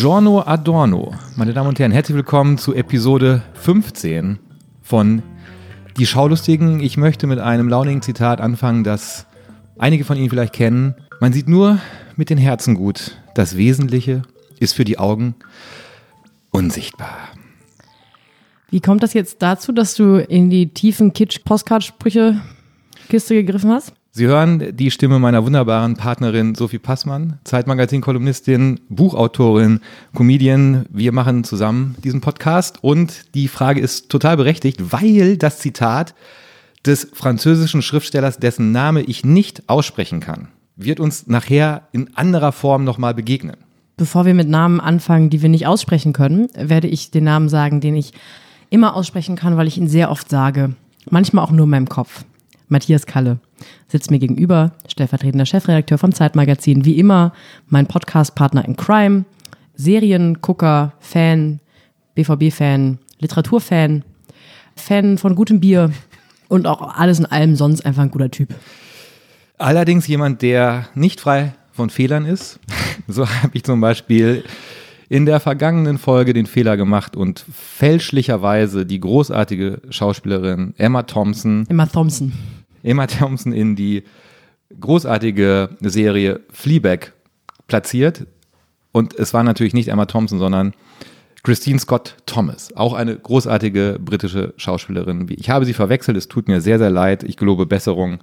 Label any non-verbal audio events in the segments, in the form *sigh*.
Buongiorno Adorno. Meine Damen und Herren, herzlich willkommen zu Episode 15 von Die Schaulustigen. Ich möchte mit einem launigen Zitat anfangen, das einige von Ihnen vielleicht kennen. Man sieht nur mit den Herzen gut. Das Wesentliche ist für die Augen unsichtbar. Wie kommt das jetzt dazu, dass du in die tiefen Kitsch-Postkart-Sprüche-Kiste gegriffen hast? Sie hören die Stimme meiner wunderbaren Partnerin Sophie Passmann, Zeitmagazin-Kolumnistin, Buchautorin, Comedian. Wir machen zusammen diesen Podcast und die Frage ist total berechtigt, weil das Zitat des französischen Schriftstellers, dessen Name ich nicht aussprechen kann, wird uns nachher in anderer Form nochmal begegnen. Bevor wir mit Namen anfangen, die wir nicht aussprechen können, werde ich den Namen sagen, den ich immer aussprechen kann, weil ich ihn sehr oft sage. Manchmal auch nur in meinem Kopf. Matthias Kalle sitzt mir gegenüber, stellvertretender Chefredakteur vom Zeitmagazin, wie immer mein Podcastpartner in Crime, Seriengucker, Fan, BVB-Fan, Literaturfan, Fan von gutem Bier und auch alles in allem sonst einfach ein guter Typ. Allerdings jemand, der nicht frei von Fehlern ist. *laughs* So habe ich zum Beispiel in der vergangenen Folge den Fehler gemacht und fälschlicherweise die großartige Schauspielerin Emma Thompson, Emma Thompson, Emma Thompson in die großartige Serie Fleabag platziert. Und es war natürlich nicht Emma Thompson, sondern Christine Scott Thomas, auch eine großartige britische Schauspielerin. Ich habe sie verwechselt, es tut mir sehr, sehr leid. Ich gelobe Besserung.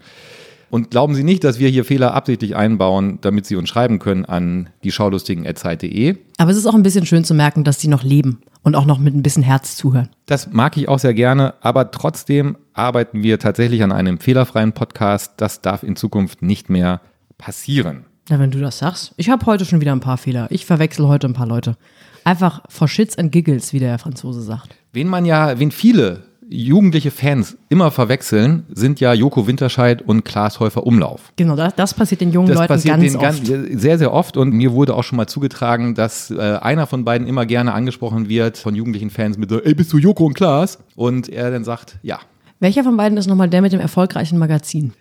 Und glauben Sie nicht, dass wir hier Fehler absichtlich einbauen, damit Sie uns schreiben können an die schaulustigen.zeit.de. Aber es ist auch ein bisschen schön zu merken, dass sie noch leben und auch noch mit ein bisschen Herz zuhören. Das mag ich auch sehr gerne, aber trotzdem arbeiten wir tatsächlich an einem fehlerfreien Podcast. Das darf in Zukunft nicht mehr passieren. Na, wenn du das sagst. Ich habe heute schon wieder ein paar Fehler. Ich verwechsel heute ein paar Leute. Einfach for shits and giggles, wie der Franzose sagt. Wen man ja, wen viele jugendliche Fans immer verwechseln, sind ja Joko Winterscheid und Klaas Häufer Umlauf. Genau, das, das passiert den jungen Das Leuten passiert ganz den oft. ganz, sehr, sehr oft und mir wurde auch schon mal zugetragen, dass äh, einer von beiden immer gerne angesprochen wird von jugendlichen Fans mit so, ey, bist du Joko und Klaas? Und er dann sagt, ja, Welcher von beiden ist nochmal der mit dem erfolgreichen Magazin?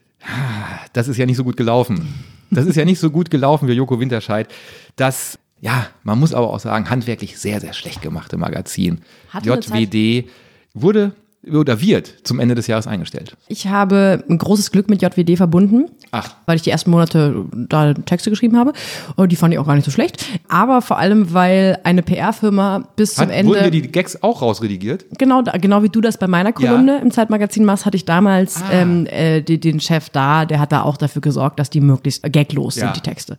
das ist ja nicht so gut gelaufen. Das ist ja nicht so gut gelaufen wie Joko Winterscheid. Das, ja, man muss aber auch sagen, handwerklich sehr, sehr schlecht gemachte Magazin. Hatte JWD wurde oder wird zum Ende des Jahres eingestellt. Ich habe ein großes Glück mit JWD verbunden, Ach, weil ich die ersten Monate da Texte geschrieben habe. Und die fand ich auch gar nicht so schlecht. Aber vor allem, weil eine PR-Firma bis zum hat, Ende. wurden dir die Gags auch rausredigiert? Genau, genau wie du das bei meiner Kolumne im Zeitmagazin machst, hatte ich damals Ah. ähm, äh, die, den Chef da, der hat da auch dafür gesorgt, dass die möglichst gaglos Ja. sind, die Texte.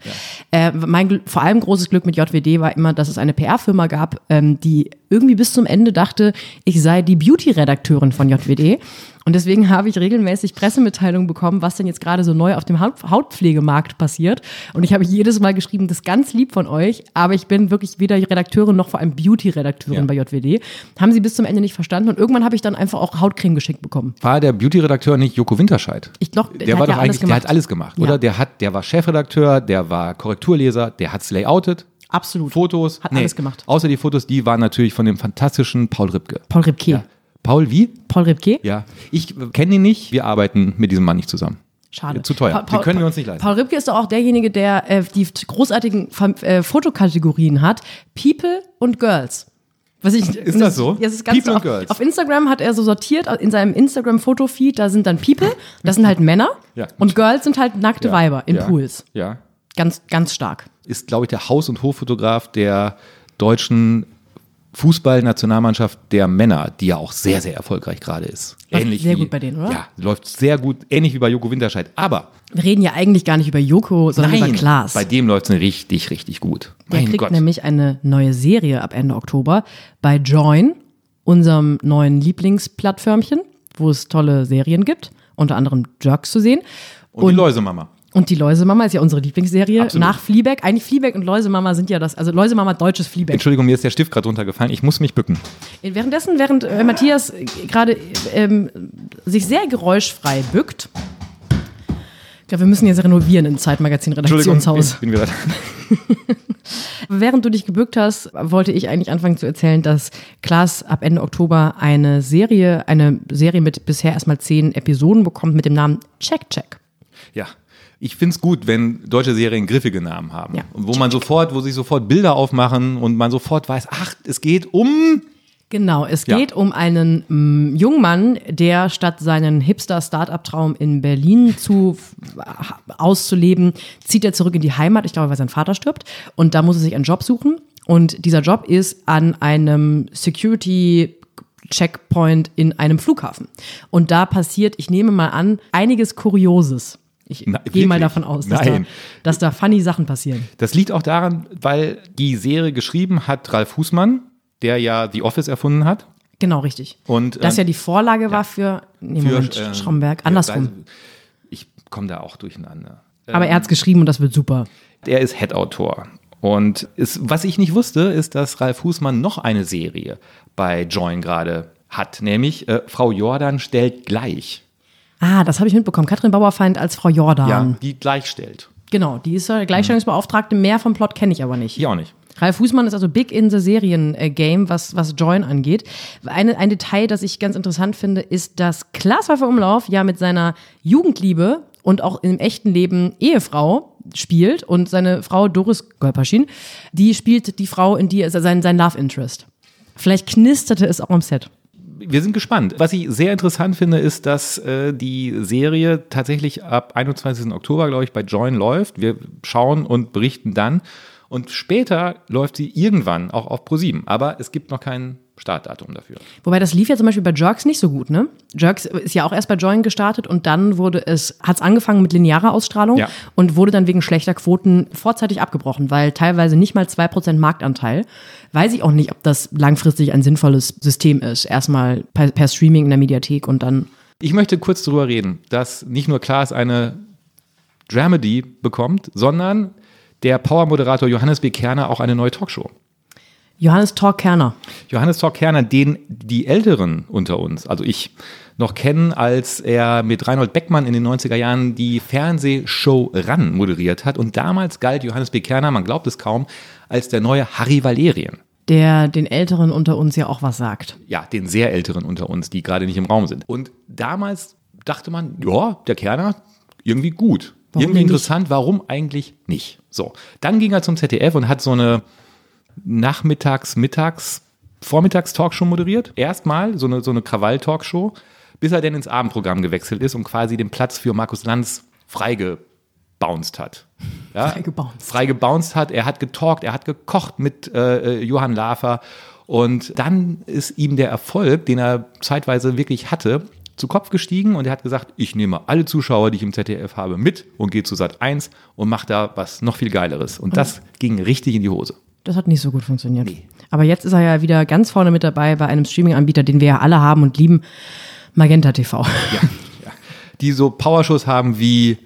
Äh, mein vor allem großes Glück mit JWD war immer, dass es eine PR-Firma gab, ähm, die irgendwie bis zum Ende dachte, ich sei die Beauty-Redakteurin von JWD. Und deswegen habe ich regelmäßig Pressemitteilungen bekommen, was denn jetzt gerade so neu auf dem Haut Hautpflegemarkt passiert. Und ich habe jedes Mal geschrieben, das ist ganz lieb von euch, aber ich bin wirklich weder Redakteurin noch vor allem Beauty-Redakteurin Ja. bei JWD. Haben sie bis zum Ende nicht verstanden und irgendwann habe ich dann einfach auch Hautcreme geschickt bekommen. War der Beauty-Redakteur nicht Joko Winterscheid? Ich glaub, der, der war hat doch ja eigentlich, alles der hat gemacht. alles gemacht, Ja. oder? Der hat, der war Chefredakteur, der war Korrekturleser, der hat's layoutet, Absolut. Fotos. Hat alles gemacht. Außer die Fotos, die waren natürlich von dem fantastischen Paul Ripke. Paul Ripke. Paul wie? Paul Ripke? Ja. Ich kenne ihn nicht, wir arbeiten mit diesem Mann nicht zusammen. Schade. Zu teuer. Den können wir uns nicht leisten. Paul Ripke ist doch auch derjenige, der äh, die großartigen äh, Fotokategorien hat. People und Girls. Was ich, Ist das so? Ja, das ist ganz People und auf, Girls. Auf Instagram hat er so sortiert, in seinem Instagram-Fotofeed, da sind dann People, das sind halt Männer. Ja. Und Girls sind halt nackte Ja. Weiber in ja. Pools. Ja. Ganz, ganz stark. Ist, glaube ich, der Haus- und Hoffotograf der deutschen Fußballnationalmannschaft der Männer, die ja auch sehr, sehr erfolgreich gerade ist. Läuft sehr gut bei denen, oder? Ja, läuft sehr gut, ähnlich wie bei Joko Winterscheid. Aber Wir reden ja eigentlich gar nicht über Joko, sondern über Klaas. bei dem läuft es richtig, richtig gut. Der mein kriegt Gott. nämlich eine neue Serie ab Ende Oktober bei Join, unserem neuen Lieblingsplattförmchen, wo es tolle Serien gibt, unter anderem Jerks zu sehen. und, die Läusemama. Und die Läusemama ist ja unsere Lieblingsserie Absolut. nach Fleabag. Eigentlich Fleabag und Läusemama sind ja das, also Läusemama deutsches Fleabag. Entschuldigung, mir ist der Stift gerade runtergefallen. Ich muss mich bücken. Währenddessen, während äh, Matthias äh, gerade ähm, sich sehr geräuschfrei bückt, ich glaube, wir müssen jetzt renovieren im Zeitmagazin-Redaktionshaus. ich bin wieder. *laughs* Während du dich gebückt hast, wollte ich eigentlich anfangen zu erzählen, dass Klaas ab Ende Oktober eine Serie, eine Serie mit bisher erstmal zehn Episoden bekommt mit dem Namen Check Check. Ja. Ich finde es gut, wenn deutsche Serien griffige Namen haben. Ja. Wo man sofort, wo sich sofort Bilder aufmachen und man sofort weiß, ach, es geht um. Genau, es Ja. geht um einen mm, jungen Mann, der statt seinen Hipster-Startup-Traum in Berlin zu auszuleben, zieht er zurück in die Heimat, ich glaube, weil sein Vater stirbt. Und da muss er sich einen Job suchen. Und dieser Job ist an einem Security Checkpoint in einem Flughafen. Und da passiert, ich nehme mal an, einiges Kurioses. Ich gehe mal davon aus, dass da, dass da funny Sachen passieren. Das liegt auch daran, weil die Serie geschrieben hat Ralf Fußmann, der ja The Office erfunden hat. Genau, richtig. Und, das ähm, ja die Vorlage war für, nee, Für, Moment, äh, Stromberg, ja, andersrum. Ich komme da auch durcheinander. Aber er hat's geschrieben und das wird super. Der ist Head-Autor. Und ist, was ich nicht wusste, ist, dass Ralf Fußmann noch eine Serie bei Join gerade hat, nämlich äh, Frau Jordan stellt gleich. Ah, das habe ich mitbekommen. Katrin Bauerfeind als Frau Jordan. Ja, die gleichstellt. Genau, die ist äh, Gleichstellungsbeauftragte. Mehr vom Plot kenne ich aber nicht. Ich auch nicht. Ralf Fußmann ist also big in the Serien-Game, was, was Join angeht. Eine, ein Detail, das ich ganz interessant finde, ist, dass Klaas Pfeiffer Umlauf ja mit seiner Jugendliebe und auch im echten Leben Ehefrau spielt und seine Frau Doris Golpaschin, die spielt die Frau, in die er sein, sein Love Interest. Vielleicht knisterte es auch am Set. Wir sind gespannt. Was ich sehr interessant finde, ist, dass äh, die Serie tatsächlich ab 21. Oktober, glaube ich, bei Join läuft. Wir schauen und berichten dann. Und später läuft sie irgendwann auch auf ProSieben. Aber es gibt noch kein Startdatum dafür. Wobei das lief ja zum Beispiel bei Jerks nicht so gut, ne? Jerks ist ja auch erst bei Join gestartet und dann wurde es, hat es angefangen mit linearer Ausstrahlung Ja. und wurde dann wegen schlechter Quoten vorzeitig abgebrochen, weil teilweise nicht mal 2% Marktanteil. Weiß ich auch nicht, ob das langfristig ein sinnvolles System ist. Erstmal per, per Streaming in der Mediathek und dann. Ich möchte kurz darüber reden, dass nicht nur Klaas eine Dramedy bekommt, sondern der Power-Moderator Johannes B. Kerner auch eine neue Talkshow. Johannes Talk Kerner. Johannes Talk Kerner, den die Älteren unter uns, also ich, noch kennen, als er mit Reinhold Beckmann in den 90er Jahren die Fernsehshow RAN moderiert hat. Und damals galt Johannes B. Kerner, man glaubt es kaum, als der neue Harry Valerien. Der den Älteren unter uns ja auch was sagt. Ja, den sehr Älteren unter uns, die gerade nicht im Raum sind. Und damals dachte man, ja, der Kerner, irgendwie gut. Warum irgendwie denn nicht? interessant, warum eigentlich nicht? So, dann ging er zum ZDF und hat so eine Nachmittags-, Mittags-, Vormittags-Talkshow moderiert. Erstmal so eine, so eine Krawall-Talkshow, bis er dann ins Abendprogramm gewechselt ist und quasi den Platz für Markus Lanz freigebounced hat. Ja, Freigebounced. freigebounced hat. Er hat getalkt, er hat gekocht mit äh, äh, Johann Lafer. Und dann ist ihm der Erfolg, den er zeitweise wirklich hatte, zu Kopf gestiegen und er hat gesagt, ich nehme alle Zuschauer, die ich im ZDF habe, mit und gehe zu Sat 1 und mache da was noch viel Geileres. Und das ging richtig in die Hose. Das hat nicht so gut funktioniert. Aber jetzt ist er ja wieder ganz vorne mit dabei bei einem Streaming-Anbieter, den wir ja alle haben und lieben, Magenta TV. Ja, ja. Die so Powershows haben wie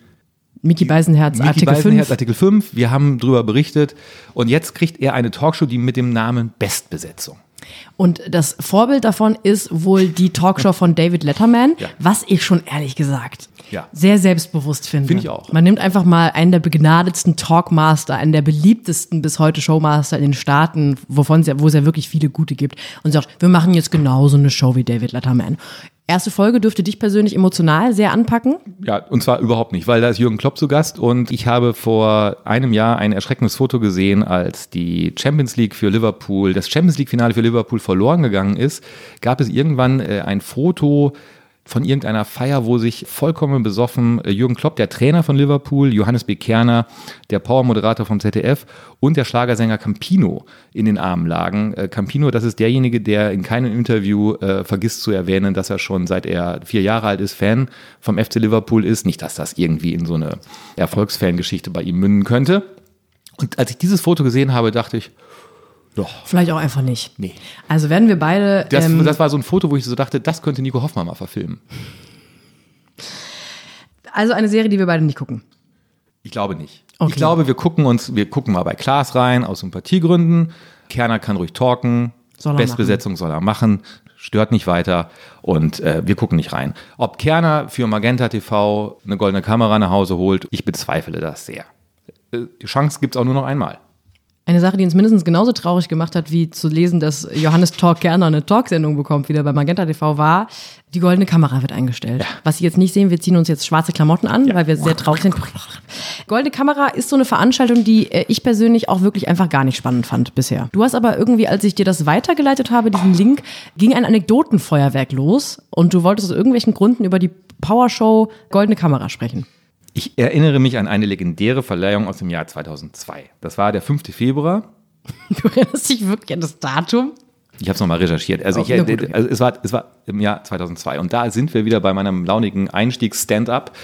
Miki Beisenherz, Mickey Artikel Beisenherz, 5. Artikel 5. Wir haben drüber berichtet. Und jetzt kriegt er eine Talkshow, die mit dem Namen Bestbesetzung. Und das Vorbild davon ist wohl die Talkshow von David Letterman, Ja. was ich schon ehrlich gesagt Ja. sehr selbstbewusst finde. Finde ich auch. Man nimmt einfach mal einen der begnadetsten Talkmaster, einen der beliebtesten bis heute Showmaster in den Staaten, wovon es ja, wo es ja wirklich viele gute gibt, und sagt, wir machen jetzt genauso eine Show wie David Letterman. Erste Folge dürfte dich persönlich emotional sehr anpacken. Ja, und zwar überhaupt nicht, weil da ist Jürgen Klopp zu Gast und ich habe vor einem Jahr ein erschreckendes Foto gesehen, als die Champions League für Liverpool, das Champions League-Finale für Liverpool verloren gegangen ist, gab es irgendwann äh, ein Foto von irgendeiner Feier, wo sich vollkommen besoffen äh, Jürgen Klopp, der Trainer von Liverpool, Johannes B. Kerner, der Power-Moderator vom ZDF und der Schlagersänger Campino in den Armen lagen. Äh, Campino, das ist derjenige, der in keinem Interview äh, vergisst zu erwähnen, dass er schon seit er vier Jahre alt ist, Fan vom FC Liverpool ist. Nicht, dass das irgendwie in so eine Erfolgsfangeschichte bei ihm münden könnte. Und als ich dieses Foto gesehen habe, dachte ich, doch, Vielleicht auch einfach nicht. nee. Also werden wir beide. Das, ähm, das war so ein Foto, wo ich so dachte, das könnte Nico Hoffmann mal verfilmen. also eine Serie, die wir beide nicht gucken. Ich glaube nicht. Okay. Ich glaube, wir gucken uns, wir gucken mal bei Klaas rein, aus Sympathiegründen. Kerner kann ruhig talken. Soll Bestbesetzung soll er machen. Stört nicht weiter. Und äh, wir gucken nicht rein. Ob Kerner für Magenta TV eine goldene Kamera nach Hause holt, ich bezweifle das sehr. Äh, Die Chance gibt es auch nur noch einmal. Eine Sache, die uns mindestens genauso traurig gemacht hat, wie zu lesen, dass Johannes Talk Kerner eine Talksendung bekommt, wieder bei Magenta TV war, die goldene Kamera wird eingestellt. Ja. Was Sie jetzt nicht sehen, wir ziehen uns jetzt schwarze Klamotten an, ja. weil wir sehr traurig sind. Goldene Kamera ist so eine Veranstaltung, die äh, ich persönlich auch wirklich einfach gar nicht spannend fand bisher. Du hast aber irgendwie, als ich dir das weitergeleitet habe, diesen Link, ging ein Anekdotenfeuerwerk los und du wolltest aus irgendwelchen Gründen über die Powershow Goldene Kamera sprechen. Ich erinnere mich an eine legendäre Verleihung aus dem Jahr 2002. Das war der 5. Februar. Du erinnerst dich wirklich an das Datum? Ich habe es nochmal recherchiert. Also, ich, also es, war, es war im Jahr 2002 und da sind wir wieder bei meinem launigen Einstieg-Stand-up.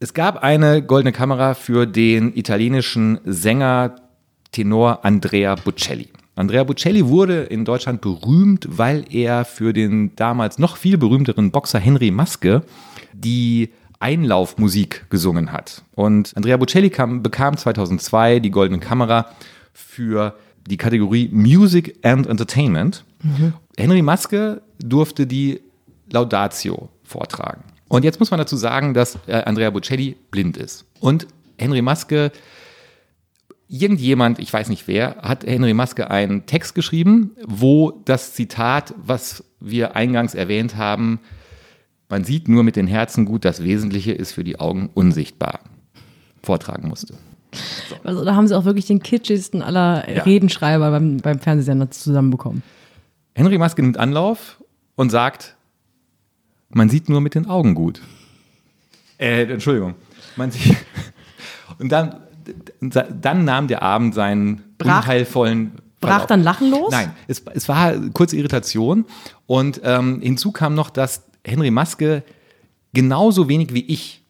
Es gab eine goldene Kamera für den italienischen Sänger Tenor Andrea Bocelli. Andrea Bocelli wurde in Deutschland berühmt, weil er für den damals noch viel berühmteren Boxer Henry Maske die Einlaufmusik gesungen hat. Und Andrea Bocelli kam, bekam 2002 die Goldene Kamera für die Kategorie Music and Entertainment. Mhm. Henry Maske durfte die Laudatio vortragen. Und jetzt muss man dazu sagen, dass äh, Andrea Bocelli blind ist. Und Henry Maske, irgendjemand, ich weiß nicht wer, hat Henry Maske einen Text geschrieben, wo das Zitat, was wir eingangs erwähnt haben, man sieht nur mit den Herzen gut, das Wesentliche ist für die Augen unsichtbar. Vortragen musste. So. Also da haben sie auch wirklich den kitschigsten aller ja. Redenschreiber beim, beim Fernsehsender zusammenbekommen. Henry Maske nimmt Anlauf und sagt, man sieht nur mit den Augen gut. Äh, Entschuldigung. Man sieht, *laughs* und dann, dann nahm der Abend seinen Brach, unheilvollen Brach dann Lachen los? Nein, es, es war kurze Irritation und ähm, hinzu kam noch, dass Henry Maske genauso wenig wie ich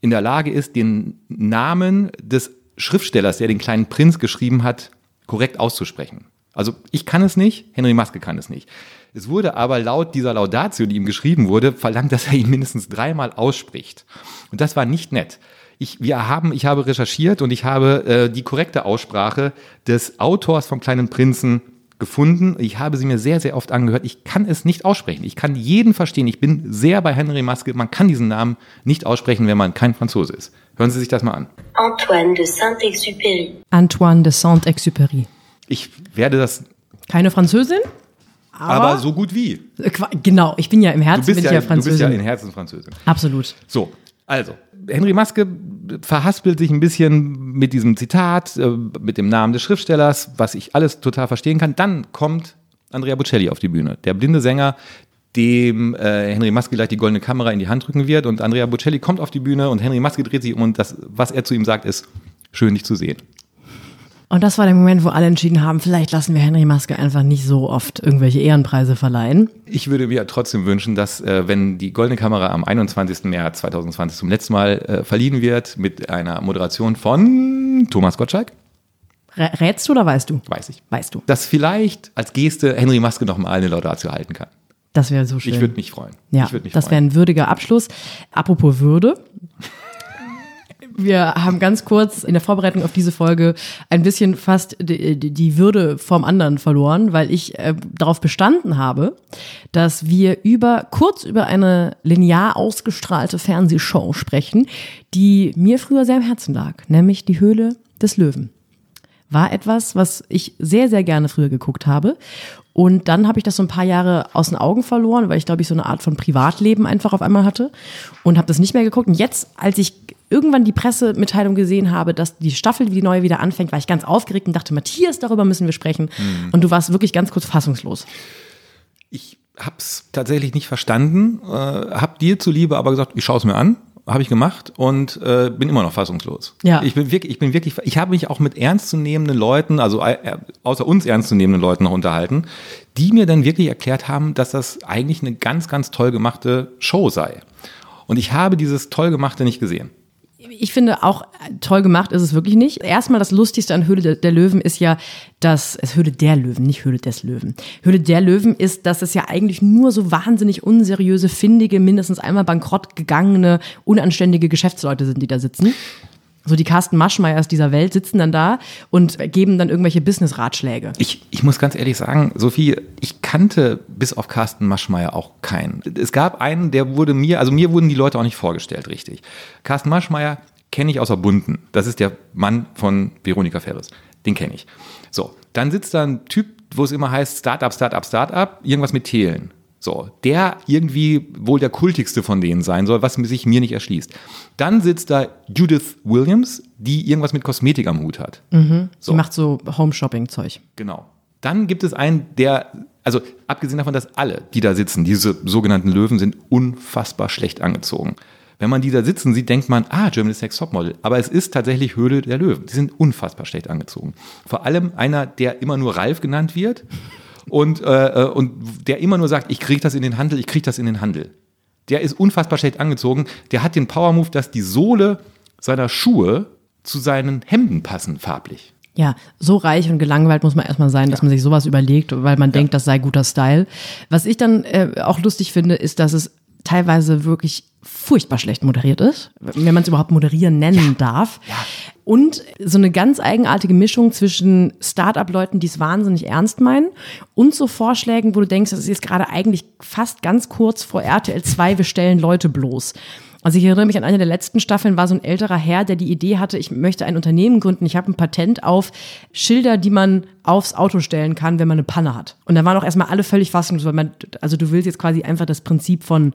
in der Lage ist, den Namen des Schriftstellers, der den kleinen Prinz geschrieben hat, korrekt auszusprechen. Also ich kann es nicht, Henry Maske kann es nicht. Es wurde aber laut dieser Laudatio, die ihm geschrieben wurde, verlangt, dass er ihn mindestens dreimal ausspricht. Und das war nicht nett. Ich, wir haben, ich habe recherchiert und ich habe äh, die korrekte Aussprache des Autors vom kleinen Prinzen gefunden. Ich habe sie mir sehr, sehr oft angehört. Ich kann es nicht aussprechen. Ich kann jeden verstehen. Ich bin sehr bei Henry Maske. Man kann diesen Namen nicht aussprechen, wenn man kein Franzose ist. Hören Sie sich das mal an. Antoine de Saint-Exupéry. Antoine de Saint-Exupéry. Ich werde das. Keine Französin? Aber, aber, so gut wie. Äh, genau, ich bin ja im Herzen du bist ja, ja Französin. Du bist ja in Herzen Französin. Absolut. So, also, Henry Maske verhaspelt sich ein bisschen mit diesem Zitat, äh, mit dem Namen des Schriftstellers, was ich alles total verstehen kann. Dann kommt Andrea Bocelli auf die Bühne, der blinde Sänger, dem äh, Henry Maske gleich die goldene Kamera in die Hand drücken wird. Und Andrea Bocelli kommt auf die Bühne und Henry Maske dreht sich um und das, was er zu ihm sagt, ist schön, dich zu sehen. Und das war der Moment, wo alle entschieden haben, vielleicht lassen wir Henry Maske einfach nicht so oft irgendwelche Ehrenpreise verleihen. Ich würde mir trotzdem wünschen, dass äh, wenn die Goldene Kamera am 21. März 2020 zum letzten Mal äh, verliehen wird, mit einer Moderation von Thomas Gottschalk. Rätst du oder weißt du? Weiß ich. Weißt du. Dass vielleicht als Geste Henry Maske noch mal eine Laudatio halten kann. Das wäre so schön. Ich würde mich freuen. Ja, mich das wäre ein würdiger Abschluss. Apropos Würde. Wir haben ganz kurz in der Vorbereitung auf diese Folge ein bisschen fast die, die Würde vom anderen verloren, weil ich äh, darauf bestanden habe, dass wir über kurz über eine linear ausgestrahlte Fernsehshow sprechen, die mir früher sehr am Herzen lag, nämlich die Höhle des Löwen. War etwas, was ich sehr, sehr gerne früher geguckt habe. Und dann habe ich das so ein paar Jahre aus den Augen verloren, weil ich glaube ich so eine Art von Privatleben einfach auf einmal hatte und habe das nicht mehr geguckt. Und jetzt, als ich irgendwann die Pressemitteilung gesehen habe, dass die Staffel, die neue wieder anfängt, war ich ganz aufgeregt und dachte, Matthias, darüber müssen wir sprechen. Mhm. Und du warst wirklich ganz kurz fassungslos. Ich habe es tatsächlich nicht verstanden, äh, habe dir zuliebe aber gesagt, ich schaue es mir an habe ich gemacht und äh, bin immer noch fassungslos. Ja. Ich bin wirklich, ich bin wirklich, ich habe mich auch mit ernstzunehmenden Leuten, also äh, außer uns ernstzunehmenden Leuten noch unterhalten, die mir dann wirklich erklärt haben, dass das eigentlich eine ganz, ganz toll gemachte Show sei. Und ich habe dieses toll gemachte nicht gesehen ich finde auch toll gemacht ist es wirklich nicht. Erstmal das Lustigste an Höhle der Löwen ist ja, dass es Höhle der Löwen, nicht Höhle des Löwen. Höhle der Löwen ist, dass es ja eigentlich nur so wahnsinnig unseriöse, findige, mindestens einmal bankrott gegangene, unanständige Geschäftsleute sind, die da sitzen so die Carsten Maschmeyers dieser Welt sitzen dann da und geben dann irgendwelche Business-Ratschläge. Ich, ich muss ganz ehrlich sagen, Sophie, ich kannte bis auf Carsten Maschmeyer auch keinen. Es gab einen, der wurde mir, also mir wurden die Leute auch nicht vorgestellt, richtig. Carsten Maschmeyer kenne ich außer Bunden. Das ist der Mann von Veronika Ferris. Den kenne ich. So, dann sitzt da ein Typ, wo es immer heißt Startup, Startup, Startup, irgendwas mit Thelen. So, der irgendwie wohl der kultigste von denen sein soll, was sich mir nicht erschließt. Dann sitzt da Judith Williams, die irgendwas mit Kosmetik am Hut hat. Sie macht so Home-Shopping-Zeug. Genau. Dann gibt es einen, der, also abgesehen davon, dass alle, die da sitzen, diese sogenannten Löwen, sind unfassbar schlecht angezogen. Wenn man die da sitzen sieht, denkt man, ah, Germany's Next Topmodel. Aber es ist tatsächlich Höhle der Löwen. Die sind unfassbar schlecht angezogen. Vor allem einer, der immer nur Ralf genannt wird und, äh, äh, und der immer nur sagt, ich kriege das in den Handel, ich kriege das in den Handel. Der ist unfassbar schlecht angezogen. Der hat den Power-Move, dass die Sohle seiner Schuhe zu seinen Hemden passen, farblich. Ja, so reich und gelangweilt muss man erstmal sein, dass man sich sowas überlegt, weil man denkt, das sei guter Style. Was ich dann äh, auch lustig finde, ist, dass es teilweise wirklich furchtbar schlecht moderiert ist, wenn man es überhaupt moderieren nennen darf. Und so eine ganz eigenartige Mischung zwischen Start-up-Leuten, die es wahnsinnig ernst meinen, und so Vorschlägen, wo du denkst, das ist jetzt gerade eigentlich fast ganz kurz vor RTL 2, wir stellen Leute bloß. Also ich erinnere mich an eine der letzten Staffeln, war so ein älterer Herr, der die Idee hatte, ich möchte ein Unternehmen gründen, ich habe ein Patent auf Schilder, die man aufs Auto stellen kann, wenn man eine Panne hat. Und da waren auch erstmal alle völlig fassungslos, weil man, also du willst jetzt quasi einfach das Prinzip von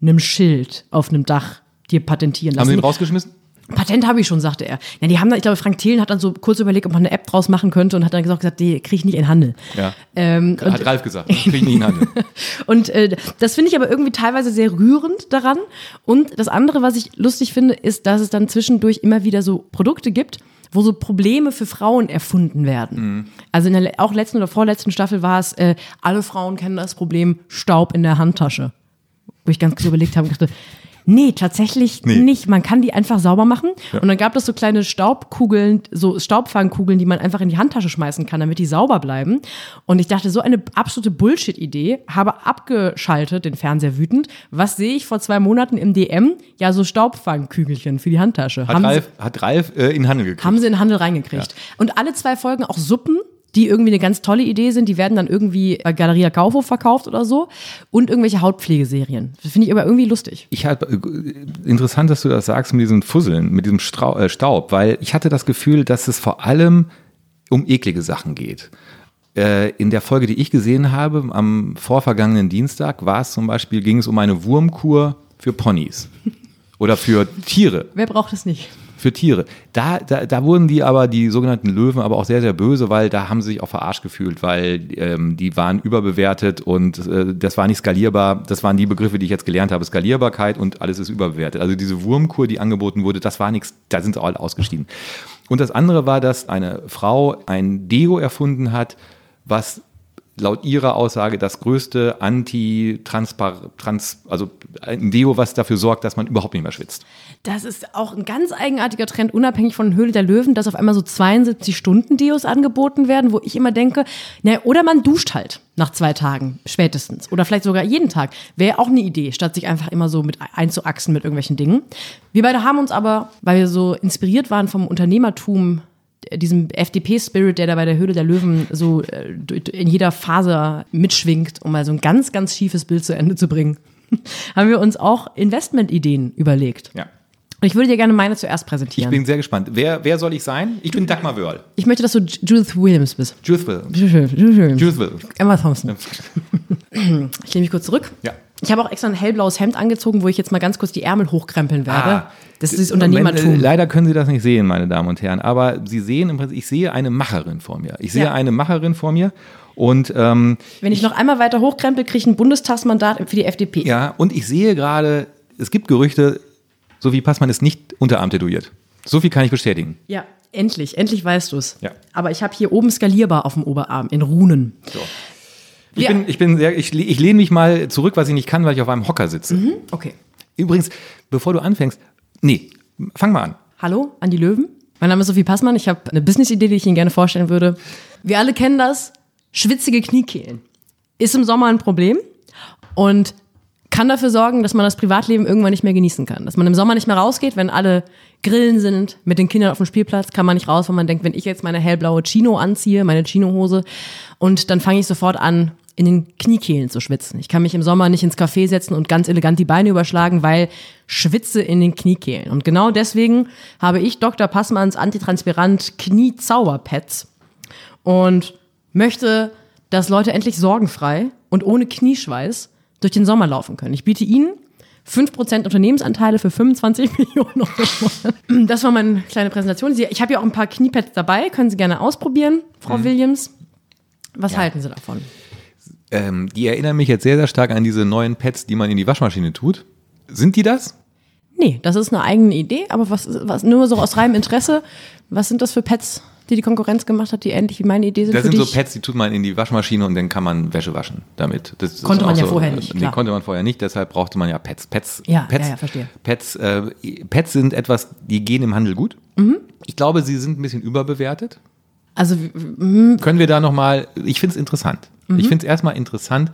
einem Schild auf einem Dach dir patentieren Haben lassen. sie ihn rausgeschmissen? Patent habe ich schon, sagte er. Ja, die haben dann, ich glaube, Frank Thelen hat dann so kurz überlegt, ob man eine App draus machen könnte und hat dann gesagt, gesagt die kriege ich nicht in Handel. Ja. Ähm, Hat Ralf gesagt. Krieg ich nicht in Handel. *laughs* und äh, das finde ich aber irgendwie teilweise sehr rührend daran. Und das andere, was ich lustig finde, ist, dass es dann zwischendurch immer wieder so Produkte gibt, wo so Probleme für Frauen erfunden werden. Also in der auch letzten oder vorletzten Staffel war es, äh, alle Frauen kennen das Problem Staub in der Handtasche. Wo ich ganz kurz überlegt habe und dachte, nee, tatsächlich Nee. nicht. Man kann die einfach sauber machen. Und dann gab es so kleine Staubkugeln, so Staubfangkugeln, die man einfach in die Handtasche schmeißen kann, damit die sauber bleiben. Und ich dachte, so eine absolute Bullshit-Idee, habe abgeschaltet, den Fernseher wütend. Was sehe ich vor zwei Monaten im DM? Ja, so Staubfangkügelchen für die Handtasche. Hat Haben sie- Ralf, hat Ralf äh, in den Handel gekriegt. haben sie in den Handel reingekriegt. Und alle zwei Folgen auch Suppen, die irgendwie eine ganz tolle Idee sind, die werden dann irgendwie bei Galeria Kaufhof verkauft oder so. Und irgendwelche Hautpflegeserien. Das finde ich aber irgendwie lustig. Ich habe interessant, dass du das sagst mit diesem Fusseln, mit diesem Strau äh, Staub, weil ich hatte das Gefühl, dass es vor allem um eklige Sachen geht. Äh, in der Folge, die ich gesehen habe, am vorvergangenen Dienstag, war es zum Beispiel, ging es um eine Wurmkur für Ponys oder für Tiere. Wer braucht es nicht? Für Tiere. Da, da, da wurden die aber, die sogenannten Löwen, aber auch sehr, sehr böse, weil da haben sie sich auch verarscht gefühlt, weil ähm, die waren überbewertet und äh, das war nicht skalierbar. Das waren die Begriffe, die ich jetzt gelernt habe. Skalierbarkeit und alles ist überbewertet. Also diese Wurmkur, die angeboten wurde, das war nichts, da sind sie alle ausgestiegen. Und das andere war, dass eine Frau ein Deo erfunden hat, was laut ihrer Aussage das größte Anti-Transpar, Trans, also ein Deo, was dafür sorgt, dass man überhaupt nicht mehr schwitzt. Das ist auch ein ganz eigenartiger Trend, unabhängig von Höhle der Löwen, dass auf einmal so 72 Stunden Deos angeboten werden, wo ich immer denke, na, oder man duscht halt nach zwei Tagen spätestens oder vielleicht sogar jeden Tag. Wäre auch eine Idee, statt sich einfach immer so mit einzuachsen mit irgendwelchen Dingen. Wir beide haben uns aber, weil wir so inspiriert waren vom Unternehmertum, diesem FDP-Spirit, der da bei der Höhle der Löwen so äh, in jeder Phase mitschwingt, um mal so ein ganz, ganz schiefes Bild zu Ende zu bringen, *laughs* haben wir uns auch Investmentideen überlegt. Ja. Und ich würde dir gerne meine zuerst Ich präsentieren. bin sehr gespannt. Wer, wer soll ich sein? Ich bin Dagmar Wörl. Ich möchte, dass du Judith Williams bist. Judith Will. Judith Judith Will. Emma Thompson. *laughs* Ich lehne mich kurz zurück. Ja. Ich habe auch extra ein hellblaues Hemd angezogen, wo ich jetzt mal ganz kurz die Ärmel hochkrempeln werde. Ah. das ist das Moment, Unternehmertum. äh, leider können Sie das nicht sehen, meine Damen und Herren. Aber Sie sehen im Prinzip, ich sehe eine Macherin vor mir. Ich sehe Ja. eine Macherin vor mir. Und ähm, Wenn ich noch einmal weiter hochkrempel, kriege ich ein Bundestagsmandat für die FDP. ja, und ich sehe gerade, es gibt Gerüchte, Sophie Passmann ist nicht Unterarm tätowiert. So viel kann ich bestätigen. Ja, endlich, endlich weißt du es. Ja. Aber ich habe hier oben skalierbar auf dem Oberarm in Runen. So. Ich, Ja. bin, ich, bin sehr, ich, ich lehne mich mal zurück, was ich nicht kann, weil ich auf einem Hocker sitze. Okay. Übrigens, bevor du anfängst, nee, fang mal an. Hallo an die Löwen. Mein Name ist Sophie Passmann. Ich habe eine Business-Idee, die ich Ihnen gerne vorstellen würde. Wir alle kennen das. Schwitzige Kniekehlen. Ist im Sommer ein Problem und kann dafür sorgen, dass man das Privatleben irgendwann nicht mehr genießen kann. Dass man im Sommer nicht mehr rausgeht, wenn alle grillen sind, mit den Kindern auf dem Spielplatz, kann man nicht raus, weil man denkt, wenn ich jetzt meine hellblaue Chino anziehe, meine Chino-Hose, und dann fange ich sofort an, in den Kniekehlen zu schwitzen. Ich kann mich im Sommer nicht ins Café setzen und ganz elegant die Beine überschlagen, weil schwitze in den Kniekehlen. Und genau deswegen habe ich Dr. Passmanns Antitranspirant Kniezauberpads und möchte, dass Leute endlich sorgenfrei und ohne Knieschweiß durch den Sommer laufen können. Ich biete Ihnen 5% Unternehmensanteile für 25 *laughs* Millionen Euro. Das war meine kleine Präsentation. Ich habe ja auch ein paar Kniepads dabei, können Sie gerne ausprobieren, Frau Williams. Was halten Sie davon? Ähm, die erinnern mich jetzt sehr, sehr stark an diese neuen Pads, die man in die Waschmaschine tut. Sind die das? Nee, das ist eine eigene Idee, aber was, was nur so aus reinem Interesse, was sind das für Pads, die die Konkurrenz gemacht hat, die ähnlich wie meine Idee sind Das sind so dich? Pads, die tut man in die Waschmaschine und dann kann man Wäsche waschen damit. Das Konnte man ja vorher nicht, Nee, klar. konnte man vorher nicht, deshalb brauchte man ja Pads. Pads, Ja, Pads, ja, ja, verstehe. Pads, äh, Pads sind etwas, die gehen im Handel gut. Mhm. Ich glaube, sie sind ein bisschen überbewertet. Also Können wir da nochmal, ich finde es interessant. Mhm. Ich finde es erstmal interessant.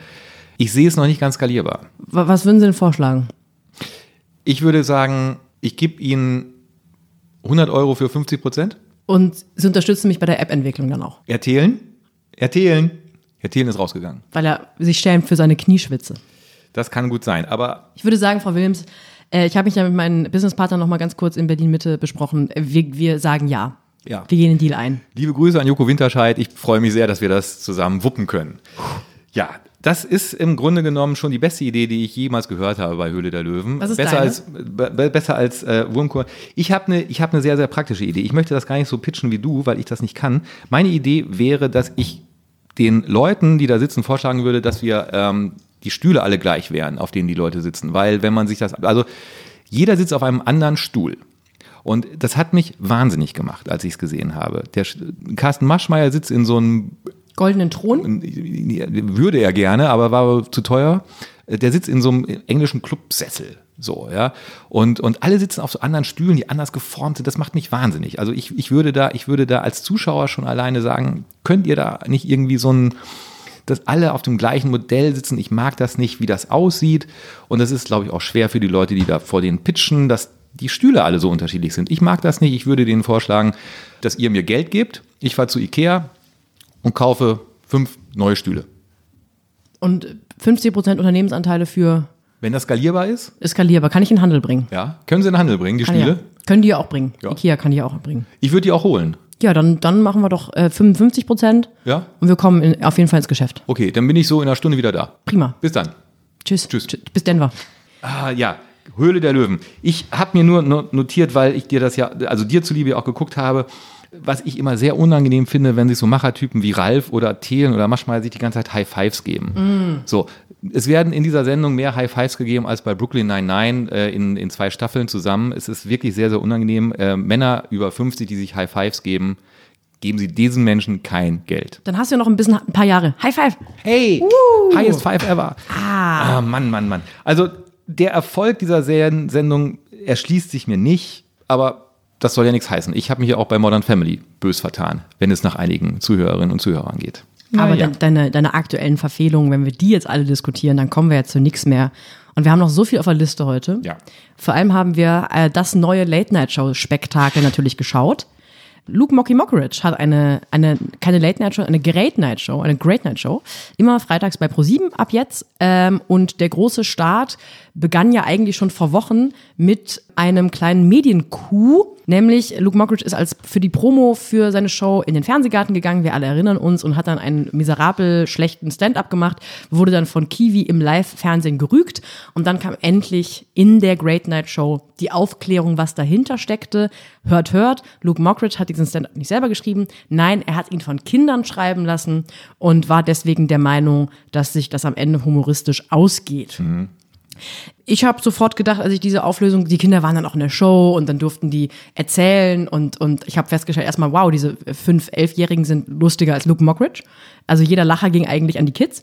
Ich sehe es noch nicht ganz skalierbar. wa- was würden Sie denn vorschlagen? Ich würde sagen, ich gebe Ihnen 100 Euro für 50 Prozent. Und Sie unterstützen mich bei der App-Entwicklung dann auch, Thelen? Herr Thelen ist rausgegangen. weil er sich schämt für seine Knieschwitze. Das kann gut sein, aber Ich würde sagen, Frau Williams, äh, ich habe mich ja mit meinen Businesspartnern noch mal ganz kurz in Berlin-Mitte besprochen. Äh, Wir, wir sagen ja. Ja. Wir gehen den Deal ein. liebe Grüße an Joko Winterscheid. Ich freue mich sehr, dass wir das zusammen wuppen können. Ja, das ist im Grunde genommen schon die beste Idee, die ich jemals gehört habe bei Höhle der Löwen. Besser deine? als be besser als äh, Wurmkur. Ich habe eine ich habe eine sehr sehr praktische Idee. Ich möchte das gar nicht so pitchen wie du, weil ich das nicht kann. Meine Idee wäre, dass ich den Leuten, die da sitzen, vorschlagen würde, dass wir ähm, die Stühle alle gleich wären, auf denen die Leute sitzen, weil wenn man sich das also jeder sitzt auf einem anderen Stuhl. Und das hat mich wahnsinnig gemacht, als ich es gesehen habe. Der Carsten Maschmeyer sitzt in so einem Goldenen Thron? würde er gerne, aber war zu teuer. Der sitzt in so einem englischen Clubsessel. So, ja. Und, und alle sitzen auf so anderen Stühlen, die anders geformt sind. Das macht mich wahnsinnig. Also ich, ich würde da, ich würde da als Zuschauer schon alleine sagen, könnt ihr da nicht irgendwie so ein, dass alle auf dem gleichen Modell sitzen. Ich mag das nicht, wie das aussieht. Und das ist, glaube ich, auch schwer für die Leute, die da vor denen pitchen, dass die Stühle alle so unterschiedlich sind. Ich mag das nicht. Ich würde denen vorschlagen, dass ihr mir Geld gebt. Ich fahre zu Ikea und kaufe fünf neue Stühle. Und 50% Unternehmensanteile für Wenn das skalierbar ist, skalierbar. Kann ich in den Handel bringen? ja, können sie in den Handel bringen, die Kann Stühle. ja. Können die ja auch bringen. Ja. Ikea kann die ja auch bringen. Ich würde die auch holen. Ja, dann, dann machen wir doch äh, 55 Prozent Ja? und wir kommen in, auf jeden Fall ins Geschäft. Okay, dann bin ich so in einer Stunde wieder da. Prima. Bis dann. Tschüss. Tschüss. Bis Denver. Ah, ja, Höhle der Löwen. Ich habe mir nur no- notiert, weil ich dir das ja, also dir zuliebe auch geguckt habe, was ich immer sehr unangenehm finde, wenn sich so Machertypen wie Ralf oder Thelen oder Maschmeyer sich die ganze Zeit High Fives geben. So, es werden in dieser Sendung mehr High Fives gegeben als bei Brooklyn 99 äh, in, in zwei Staffeln zusammen. Es ist wirklich sehr, sehr unangenehm. Äh, Männer über 50, die sich High Fives geben, geben sie diesen Menschen kein Geld. Dann hast du ja noch ein bisschen ein paar Jahre. High five. Hey, highest five ever. Ah. Mann, Mann, Mann. Also der Erfolg dieser Serien- Sendung erschließt sich mir nicht, aber das soll ja nichts heißen. Ich habe mich ja auch bei Modern Family bös vertan, wenn es nach einigen Zuhörerinnen und Zuhörern geht. Aber ja. de deine, deine aktuellen Verfehlungen, wenn wir die jetzt alle diskutieren, dann kommen wir ja zu nichts mehr. Und wir haben noch so viel auf der Liste heute. Ja. Vor allem haben wir äh, das neue Late-Night-Show-Spektakel natürlich geschaut. Luke Mocky Mockridge hat eine, eine, keine Late-Night-Show, eine Great-Night-Show, eine Great-Night-Show, immer freitags bei ProSieben ab jetzt. Ähm, und der große Start begann ja eigentlich schon vor Wochen mit einem kleinen Mediencoup, nämlich Luke Mockridge ist als für die Promo für seine Show in den Fernsehgarten gegangen, wir alle erinnern uns, und hat dann einen miserabel schlechten Stand-up gemacht, wurde dann von Kiwi im Live-Fernsehen gerügt. Und dann kam endlich in der Great Night Show die Aufklärung, was dahinter steckte. Hört, hört, Luke Mockridge hat diesen Stand-up nicht selber geschrieben, nein, er hat ihn von Kindern schreiben lassen und war deswegen der Meinung, dass sich das am Ende humoristisch ausgeht. Ich habe sofort gedacht, als ich diese Auflösung, die Kinder waren dann auch in der Show und dann durften die erzählen und, und ich habe festgestellt, erstmal, wow, diese fünf, elfjährigen sind lustiger als Luke Mockridge. Also jeder Lacher ging eigentlich an die Kids.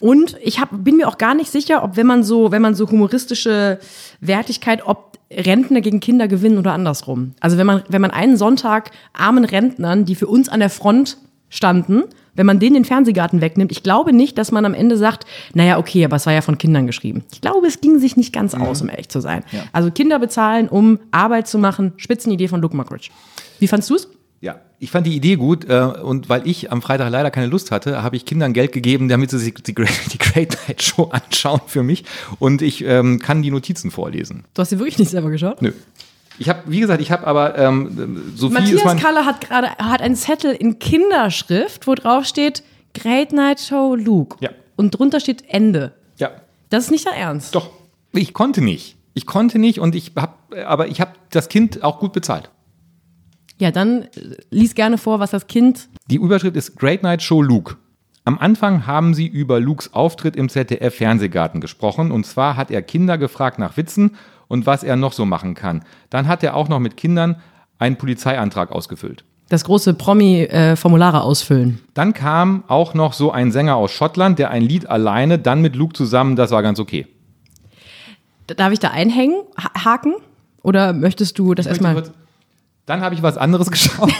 Und ich hab, bin mir auch gar nicht sicher, ob wenn man so, wenn man so humoristische Wertigkeit, ob Rentner gegen Kinder gewinnen oder andersrum. Also wenn man, wenn man einen Sonntag armen Rentnern, die für uns an der Front standen, wenn man denen den Fernsehgarten wegnimmt, ich glaube nicht, dass man am Ende sagt, naja, okay, aber es war ja von Kindern geschrieben. Ich glaube, es ging sich nicht ganz aus, um ehrlich zu sein. Also Kinder bezahlen, um Arbeit zu machen, Spitzenidee von Luke Mockridge. Wie fandst du's? Ja, ich fand die Idee gut äh, und weil ich am Freitag leider keine Lust hatte, habe ich Kindern Geld gegeben, damit sie sich die Great, die Great Night Show *laughs* anschauen für mich und ich ähm, kann die Notizen vorlesen. Du hast dir wirklich nicht selber geschaut? Nö. Ich habe, wie gesagt, ich habe aber ähm, Sophie ist Matthias mein, Kalle hat gerade hat einen Zettel in Kinderschrift, wo drauf steht Great Night Show Luke. Ja. Und drunter steht Ende. Ja, Das ist nicht dein Ernst. doch. Ich konnte nicht. Ich konnte nicht und ich habe, aber ich habe das Kind auch gut bezahlt. Ja, dann äh, lies gerne vor, was das Kind. Die Überschrift ist Great Night Show Luke. Am Anfang haben sie über Lukes Auftritt im ZDF Fernsehgarten gesprochen. Und zwar hat er Kinder gefragt nach Witzen und was er noch so machen kann. Dann hat er auch noch mit Kindern einen Polizeiantrag ausgefüllt. Das große Promi-Formulare ausfüllen. Dann kam auch noch so ein Sänger aus Schottland, der ein Lied alleine, dann mit Luke zusammen, das war ganz okay. Darf ich da einhängen, ha- haken? Oder möchtest du das erstmal. Dann habe ich was anderes *laughs* geschaut.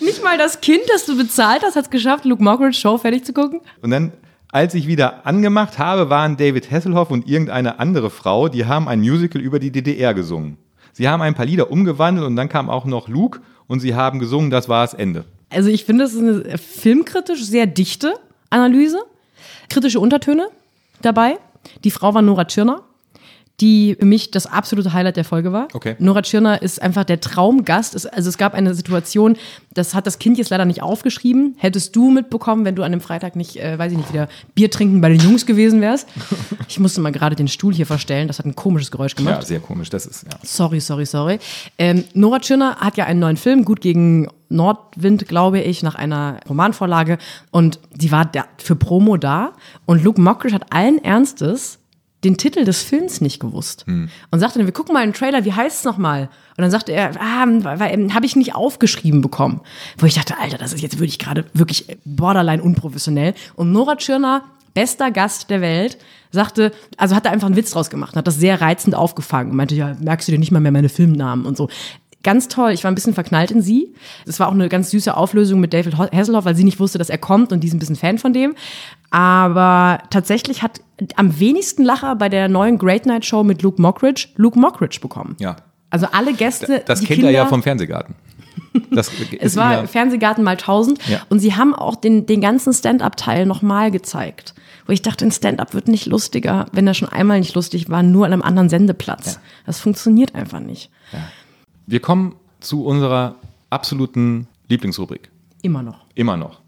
Nicht mal das Kind, das du bezahlt hast, hat es geschafft, Luke Mockridge Show fertig zu gucken? Und dann, als ich wieder angemacht habe, waren David Hasselhoff und irgendeine andere Frau, die haben ein Musical über die DDR gesungen. Sie haben ein paar Lieder umgewandelt und dann kam auch noch Luke und sie haben gesungen, das war das Ende. Also ich finde, es ist eine filmkritisch sehr dichte Analyse. Kritische Untertöne dabei. Die Frau war Nora Tschirner, die für mich das absolute Highlight der Folge war. Okay. Nora Tschirner ist einfach der Traumgast. Es- Also es gab eine Situation, das hat das Kind jetzt leider nicht aufgeschrieben. Hättest du mitbekommen, wenn du an dem Freitag nicht, äh, weiß ich nicht, wieder Bier trinken bei den Jungs gewesen wärst. *laughs* Ich musste mal gerade den Stuhl hier verstellen. Das hat ein komisches Geräusch gemacht. Ja, sehr komisch, das ist, ja. Sorry, sorry, sorry. Ähm, Nora Tschirner hat ja einen neuen Film, Gut gegen Nordwind, glaube ich, nach einer Romanvorlage. Und die war da für Promo da. Und Luke Mockridge hat allen Ernstes den Titel des Films nicht gewusst. Und sagte dann, wir gucken mal einen Trailer, wie heißt es nochmal? Und dann sagte er, ah, ähm, habe ich nicht aufgeschrieben bekommen. Wo ich dachte, Alter, das ist jetzt wirklich gerade wirklich borderline unprofessionell. Und Nora Tschirner, bester Gast der Welt, sagte, also hat er einfach einen Witz draus gemacht, und hat das sehr reizend aufgefangen und meinte, ja, merkst du dir nicht mal mehr meine Filmnamen und so. Ganz toll, ich war ein bisschen verknallt in sie. Es war auch eine ganz süße Auflösung mit David Hasselhoff, weil sie nicht wusste, dass er kommt und die ist ein bisschen Fan von dem. Aber tatsächlich hat am wenigsten Lacher bei der neuen Great Night Show mit Luke Mockridge Luke Mockridge bekommen. ja. Also alle Gäste, Das kennt er ja vom Fernsehgarten. Das *laughs* es war Fernsehgarten mal 1000 Ja. und sie haben auch den, den ganzen Stand-up-Teil nochmal gezeigt. Wo ich dachte, ein Stand-up wird nicht lustiger, wenn er schon einmal nicht lustig war, nur an einem anderen Sendeplatz. Das funktioniert einfach nicht. Wir kommen zu unserer absoluten Lieblingsrubrik. Immer noch. Immer noch.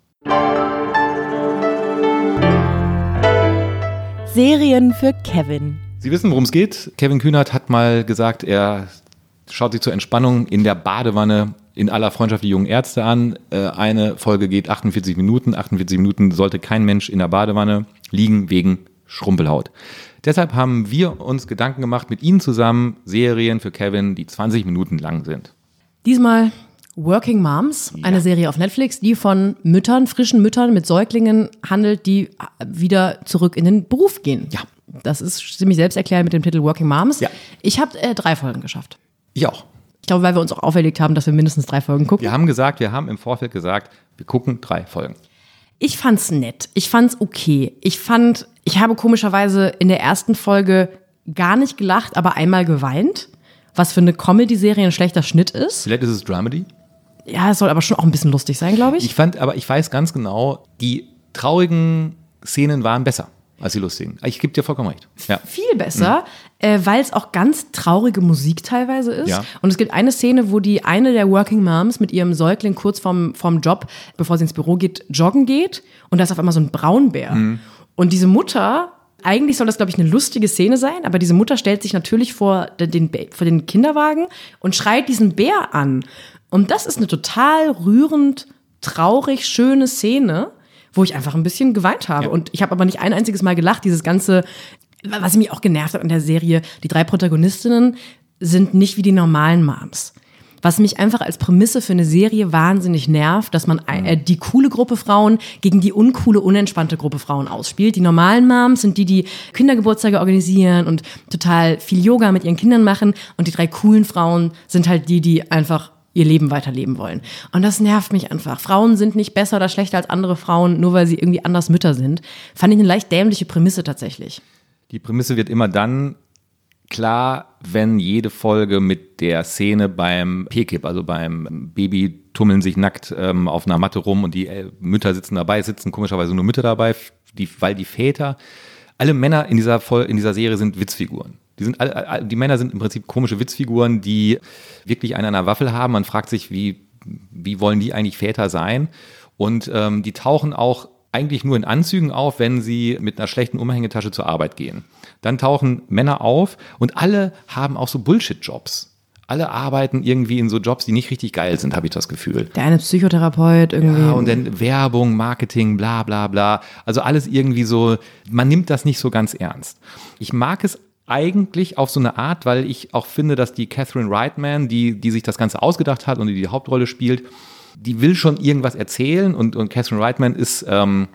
Serien für Kevin. Sie wissen, worum es geht. Kevin Kühnert hat mal gesagt, er schaut sich zur Entspannung in der Badewanne in aller Freundschaft die jungen Ärzte an. Äh, Eine Folge geht 48 Minuten. 48 Minuten sollte kein Mensch in der Badewanne liegen wegen Schrumpelhaut. Deshalb haben wir uns Gedanken gemacht mit Ihnen zusammen Serien für Kevin, die 20 Minuten lang sind. Diesmal Working Moms, eine Serie auf Netflix, die von Müttern, frischen Müttern mit Säuglingen handelt, die wieder zurück in den Beruf gehen. Ja. Das ist ziemlich selbsterklärend mit dem Titel Working Moms. Ja. Ich habe äh, drei Folgen geschafft. Ich auch. Ich glaube, weil wir uns auch auferlegt haben, dass wir mindestens drei Folgen gucken. Wir haben gesagt, wir haben im Vorfeld gesagt, wir gucken drei Folgen. Ich fand's nett. Ich fand's okay. Ich fand, ich habe komischerweise in der ersten Folge gar nicht gelacht, aber einmal geweint. Was für eine Comedy-Serie ein schlechter Schnitt ist. Vielleicht ist es Dramedy. Ja, es soll aber schon auch ein bisschen lustig sein, glaube ich. Ich fand, aber ich weiß ganz genau, die traurigen Szenen waren besser als die lustigen. Ich gebe dir vollkommen recht. Ja. Viel besser, äh, weil es auch ganz traurige Musik teilweise ist. Ja. Und es gibt eine Szene, wo die eine der Working Moms mit ihrem Säugling kurz vorm, vorm Job, bevor sie ins Büro geht, joggen geht. Und da ist auf einmal so ein Braunbär. Und diese Mutter, eigentlich soll das, glaube ich, eine lustige Szene sein, aber diese Mutter stellt sich natürlich vor den, vor den Kinderwagen und schreit diesen Bär an. Und das ist eine total rührend, traurig, schöne Szene, wo ich einfach ein bisschen geweint habe. Und ich habe aber nicht ein einziges Mal gelacht. Dieses ganze, was mich auch genervt hat an der Serie, die drei Protagonistinnen sind nicht wie die normalen Moms. Was mich einfach als Prämisse für eine Serie wahnsinnig nervt, dass man äh, die coole Gruppe Frauen gegen die uncoole, unentspannte Gruppe Frauen ausspielt. Die normalen Moms sind die, die Kindergeburtstage organisieren und total viel Yoga mit ihren Kindern machen. Und die drei coolen Frauen sind halt die, die einfach ihr Leben weiterleben wollen. Und das nervt mich einfach. Frauen sind nicht besser oder schlechter als andere Frauen, nur weil sie irgendwie anders Mütter sind. Fand ich eine leicht dämliche Prämisse tatsächlich. Die Prämisse wird immer dann klar, wenn jede Folge mit der Szene beim PKIP, also beim Baby tummeln sich nackt ähm, auf einer Matte rum und die äh, Mütter sitzen dabei, sitzen komischerweise nur Mütter dabei, die, weil die Väter, alle Männer in dieser, Vol in dieser Serie sind Witzfiguren. Die, sind alle, die Männer sind im Prinzip komische Witzfiguren, die wirklich einen an der Waffel haben. Man fragt sich, wie, wie wollen die eigentlich Väter sein? Und ähm, die tauchen auch eigentlich nur in Anzügen auf, wenn sie mit einer schlechten Umhängetasche zur Arbeit gehen. Dann tauchen Männer auf und alle haben auch so Bullshit-Jobs. Alle arbeiten irgendwie in so Jobs, die nicht richtig geil sind, habe ich das Gefühl. Der eine Psychotherapeut irgendwie. Ja, und dann Werbung, Marketing, bla bla bla. Also alles irgendwie so, man nimmt das nicht so ganz ernst. Ich mag es eigentlich auf so eine Art, weil ich auch finde, dass die Catherine Reitman, die, die sich das Ganze ausgedacht hat und die die Hauptrolle spielt, die will schon irgendwas erzählen und, und Catherine Reitman ist ähm,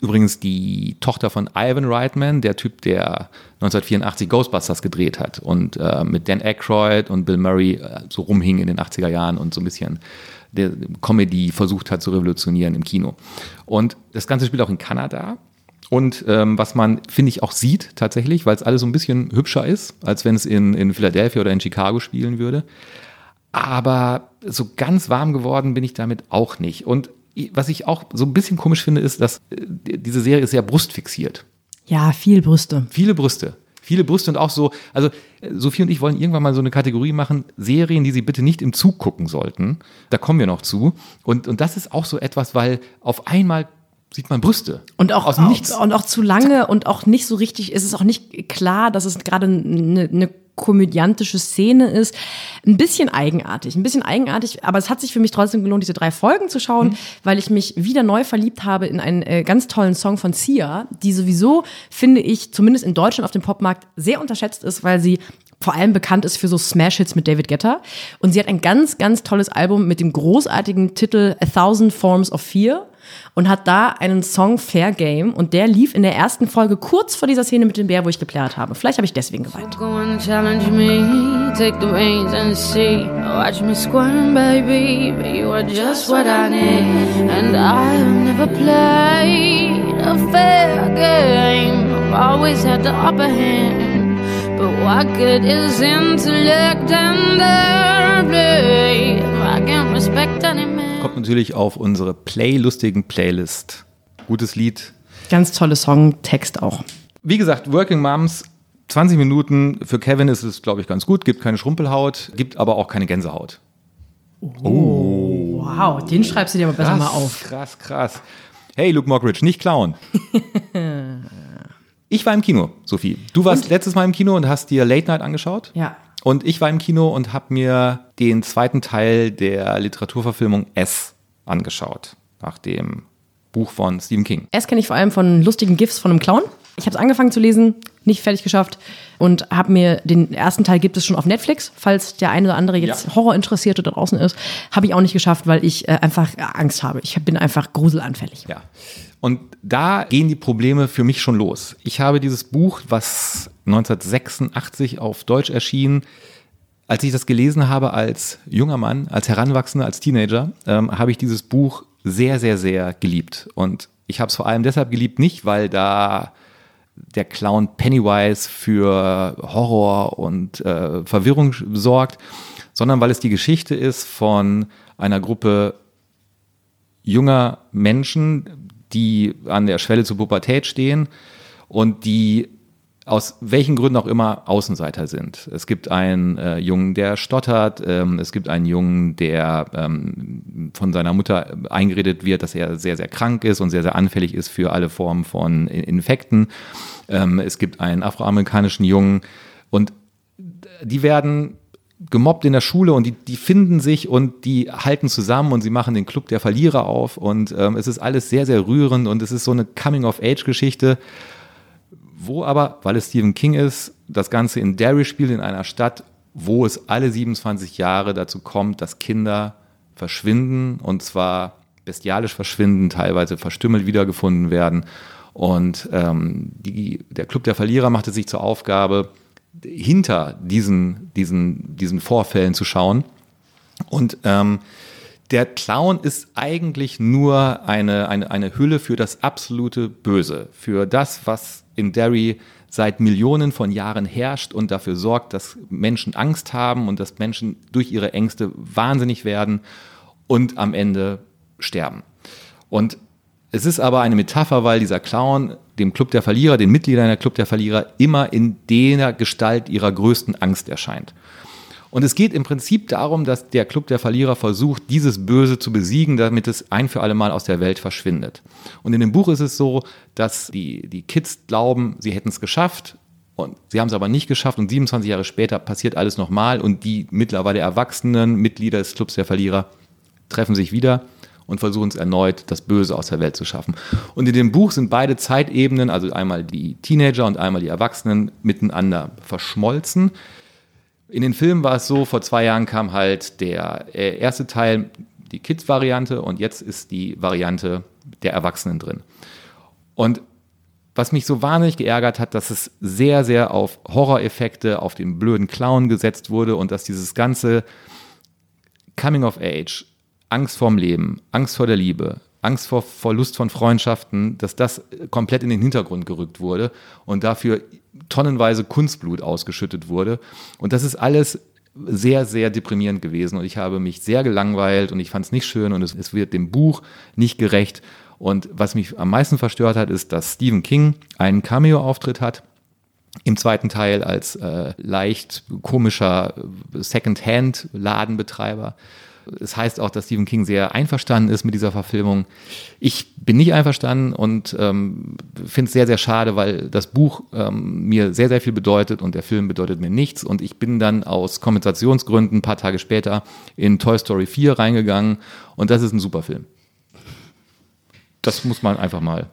übrigens die Tochter von Ivan Reitman, der Typ, der 1984 Ghostbusters gedreht hat und äh, mit Dan Aykroyd und Bill Murray äh, so rumhing in den 80er Jahren und so ein bisschen der Comedy versucht hat zu revolutionieren im Kino. Und das Ganze spielt auch in Kanada. Und ähm, was man, finde ich, auch sieht tatsächlich, weil es alles so ein bisschen hübscher ist, als wenn es in, in Philadelphia oder in Chicago spielen würde. Aber so ganz warm geworden bin ich damit auch nicht. Und was ich auch so ein bisschen komisch finde, ist, dass äh, diese Serie ist sehr brustfixiert. Ja, viel Brüste. Viele Brüste. Viele Brüste und auch so, also äh, Sophie und ich wollen irgendwann mal so eine Kategorie machen, Serien, die Sie bitte nicht im Zug gucken sollten. Da kommen wir noch zu. Und, und das ist auch so etwas, weil auf einmal sieht man Brüste. Und auch, aus dem Nichts. und auch zu lange und auch nicht so richtig, es ist auch nicht klar, dass es gerade eine, eine komödiantische Szene ist. Ein bisschen eigenartig, ein bisschen eigenartig, aber es hat sich für mich trotzdem gelohnt, diese drei Folgen zu schauen, Mhm. weil ich mich wieder neu verliebt habe in einen äh, ganz tollen Song von Sia, die sowieso, finde ich, zumindest in Deutschland auf dem Popmarkt sehr unterschätzt ist, weil sie vor allem bekannt ist für so Smash-Hits mit David Guetta. Und sie hat ein ganz, ganz tolles Album mit dem großartigen Titel A Thousand Forms of Fear und hat da einen Song Fair Game und der lief in der ersten Folge kurz vor dieser Szene mit dem Bär, wo ich geplärt habe. Vielleicht habe ich deswegen geweint. But what good is intellect and airplay if Kommt natürlich auf unsere playlustigen Playlist. Gutes Lied. Ganz tolle Songtext auch. Wie gesagt, Working Moms, 20 Minuten. Für Kevin ist es, glaube ich, ganz gut. Gibt keine Schrumpelhaut, gibt aber auch keine Gänsehaut. Wow, den schreibst du dir aber besser mal auf. Krass, krass. Hey, Luke Mockridge, nicht klauen. *laughs* ich war im Kino, Sophie. Du warst letztes Mal im Kino und hast dir Late Night angeschaut. Ja. Und ich war im Kino und habe mir den zweiten Teil der Literaturverfilmung S angeschaut. Nach dem Buch von Stephen King. S kenne ich vor allem von lustigen GIFs von einem Clown. Ich habe es angefangen zu lesen, nicht fertig geschafft und habe mir den ersten Teil gibt es schon auf Netflix, falls der eine oder andere jetzt Ja. Horrorinteressierte da draußen ist, habe ich auch nicht geschafft, weil ich äh, einfach Angst habe. Ich bin einfach gruselanfällig. Ja. Und da gehen die Probleme für mich schon los. Ich habe dieses Buch, was 1986 auf Deutsch erschien, als ich das gelesen habe als junger Mann, als Heranwachsender, als Teenager, ähm, habe ich dieses Buch sehr, sehr, sehr geliebt. Und ich habe es vor allem deshalb geliebt, nicht weil da der Clown Pennywise für Horror und äh, Verwirrung sorgt, sondern weil es die Geschichte ist von einer Gruppe junger Menschen, die an der Schwelle zur Pubertät stehen und die aus welchen Gründen auch immer Außenseiter sind. Es gibt einen äh, Jungen, der stottert, ähm, es gibt einen Jungen, der ähm, von seiner Mutter eingeredet wird, dass er sehr, sehr krank ist und sehr, sehr anfällig ist für alle Formen von Infekten. Ähm, es gibt einen afroamerikanischen Jungen und die werden gemobbt in der Schule und die, die finden sich und die halten zusammen und sie machen den Club der Verlierer auf und ähm, es ist alles sehr, sehr rührend und es ist so eine Coming-of-Age-Geschichte, wo aber, weil es Stephen King ist, das Ganze in Derry spielt, in einer Stadt, wo es alle 27 Jahre dazu kommt, dass Kinder verschwinden und zwar bestialisch verschwinden, teilweise verstümmelt wiedergefunden werden. Und ähm, die, der Club der Verlierer macht es sich zur Aufgabe, hinter diesen, diesen, diesen Vorfällen zu schauen. Und ähm, der Clown ist eigentlich nur eine, eine, eine Hülle für das absolute Böse, für das, was in Derry seit Millionen von Jahren herrscht und dafür sorgt, dass Menschen Angst haben und dass Menschen durch ihre Ängste wahnsinnig werden und am Ende sterben. Und es ist aber eine Metapher, weil dieser Clown dem Club der Verlierer, den Mitgliedern der Club der Verlierer immer in der Gestalt ihrer größten Angst erscheint. Und es geht im Prinzip darum, dass der Club der Verlierer versucht, dieses Böse zu besiegen, damit es ein für alle Mal aus der Welt verschwindet. Und in dem Buch ist es so, dass die, die Kids glauben, sie hätten es geschafft. Und sie haben es aber nicht geschafft und 27 Jahre später passiert alles nochmal und die mittlerweile erwachsenen Mitglieder des Clubs der Verlierer treffen sich wieder und versuchen es erneut, das Böse aus der Welt zu schaffen. Und in dem Buch sind beide Zeitebenen, also einmal die Teenager und einmal die Erwachsenen, miteinander verschmolzen. In den Filmen war es so, vor zwei Jahren kam halt der äh, erste Teil, die Kids-Variante, und jetzt ist die Variante der Erwachsenen drin. Und was mich so wahnsinnig geärgert hat, dass es sehr, sehr auf Horroreffekte, auf den blöden Clown gesetzt wurde und dass dieses ganze Coming of Age, Angst vorm Leben, Angst vor der Liebe, Angst vor Verlust von Freundschaften, dass das komplett in den Hintergrund gerückt wurde und dafür tonnenweise Kunstblut ausgeschüttet wurde. Und das ist alles sehr, sehr deprimierend gewesen und ich habe mich sehr gelangweilt und ich fand es nicht schön und es, es wird dem Buch nicht gerecht. Und was mich am meisten verstört hat, ist, dass Stephen King einen Cameo-Auftritt hat im zweiten Teil als äh, leicht komischer Second-Hand-Ladenbetreiber es heißt auch, dass Stephen King sehr einverstanden ist mit dieser Verfilmung. Ich bin nicht einverstanden und ähm, finde es sehr, sehr schade, weil das Buch ähm, mir sehr, sehr viel bedeutet und der Film bedeutet mir nichts. Und ich bin dann aus Kompensationsgründen ein paar Tage später in Toy Story 4 reingegangen und das ist ein super Film. Das muss man einfach mal.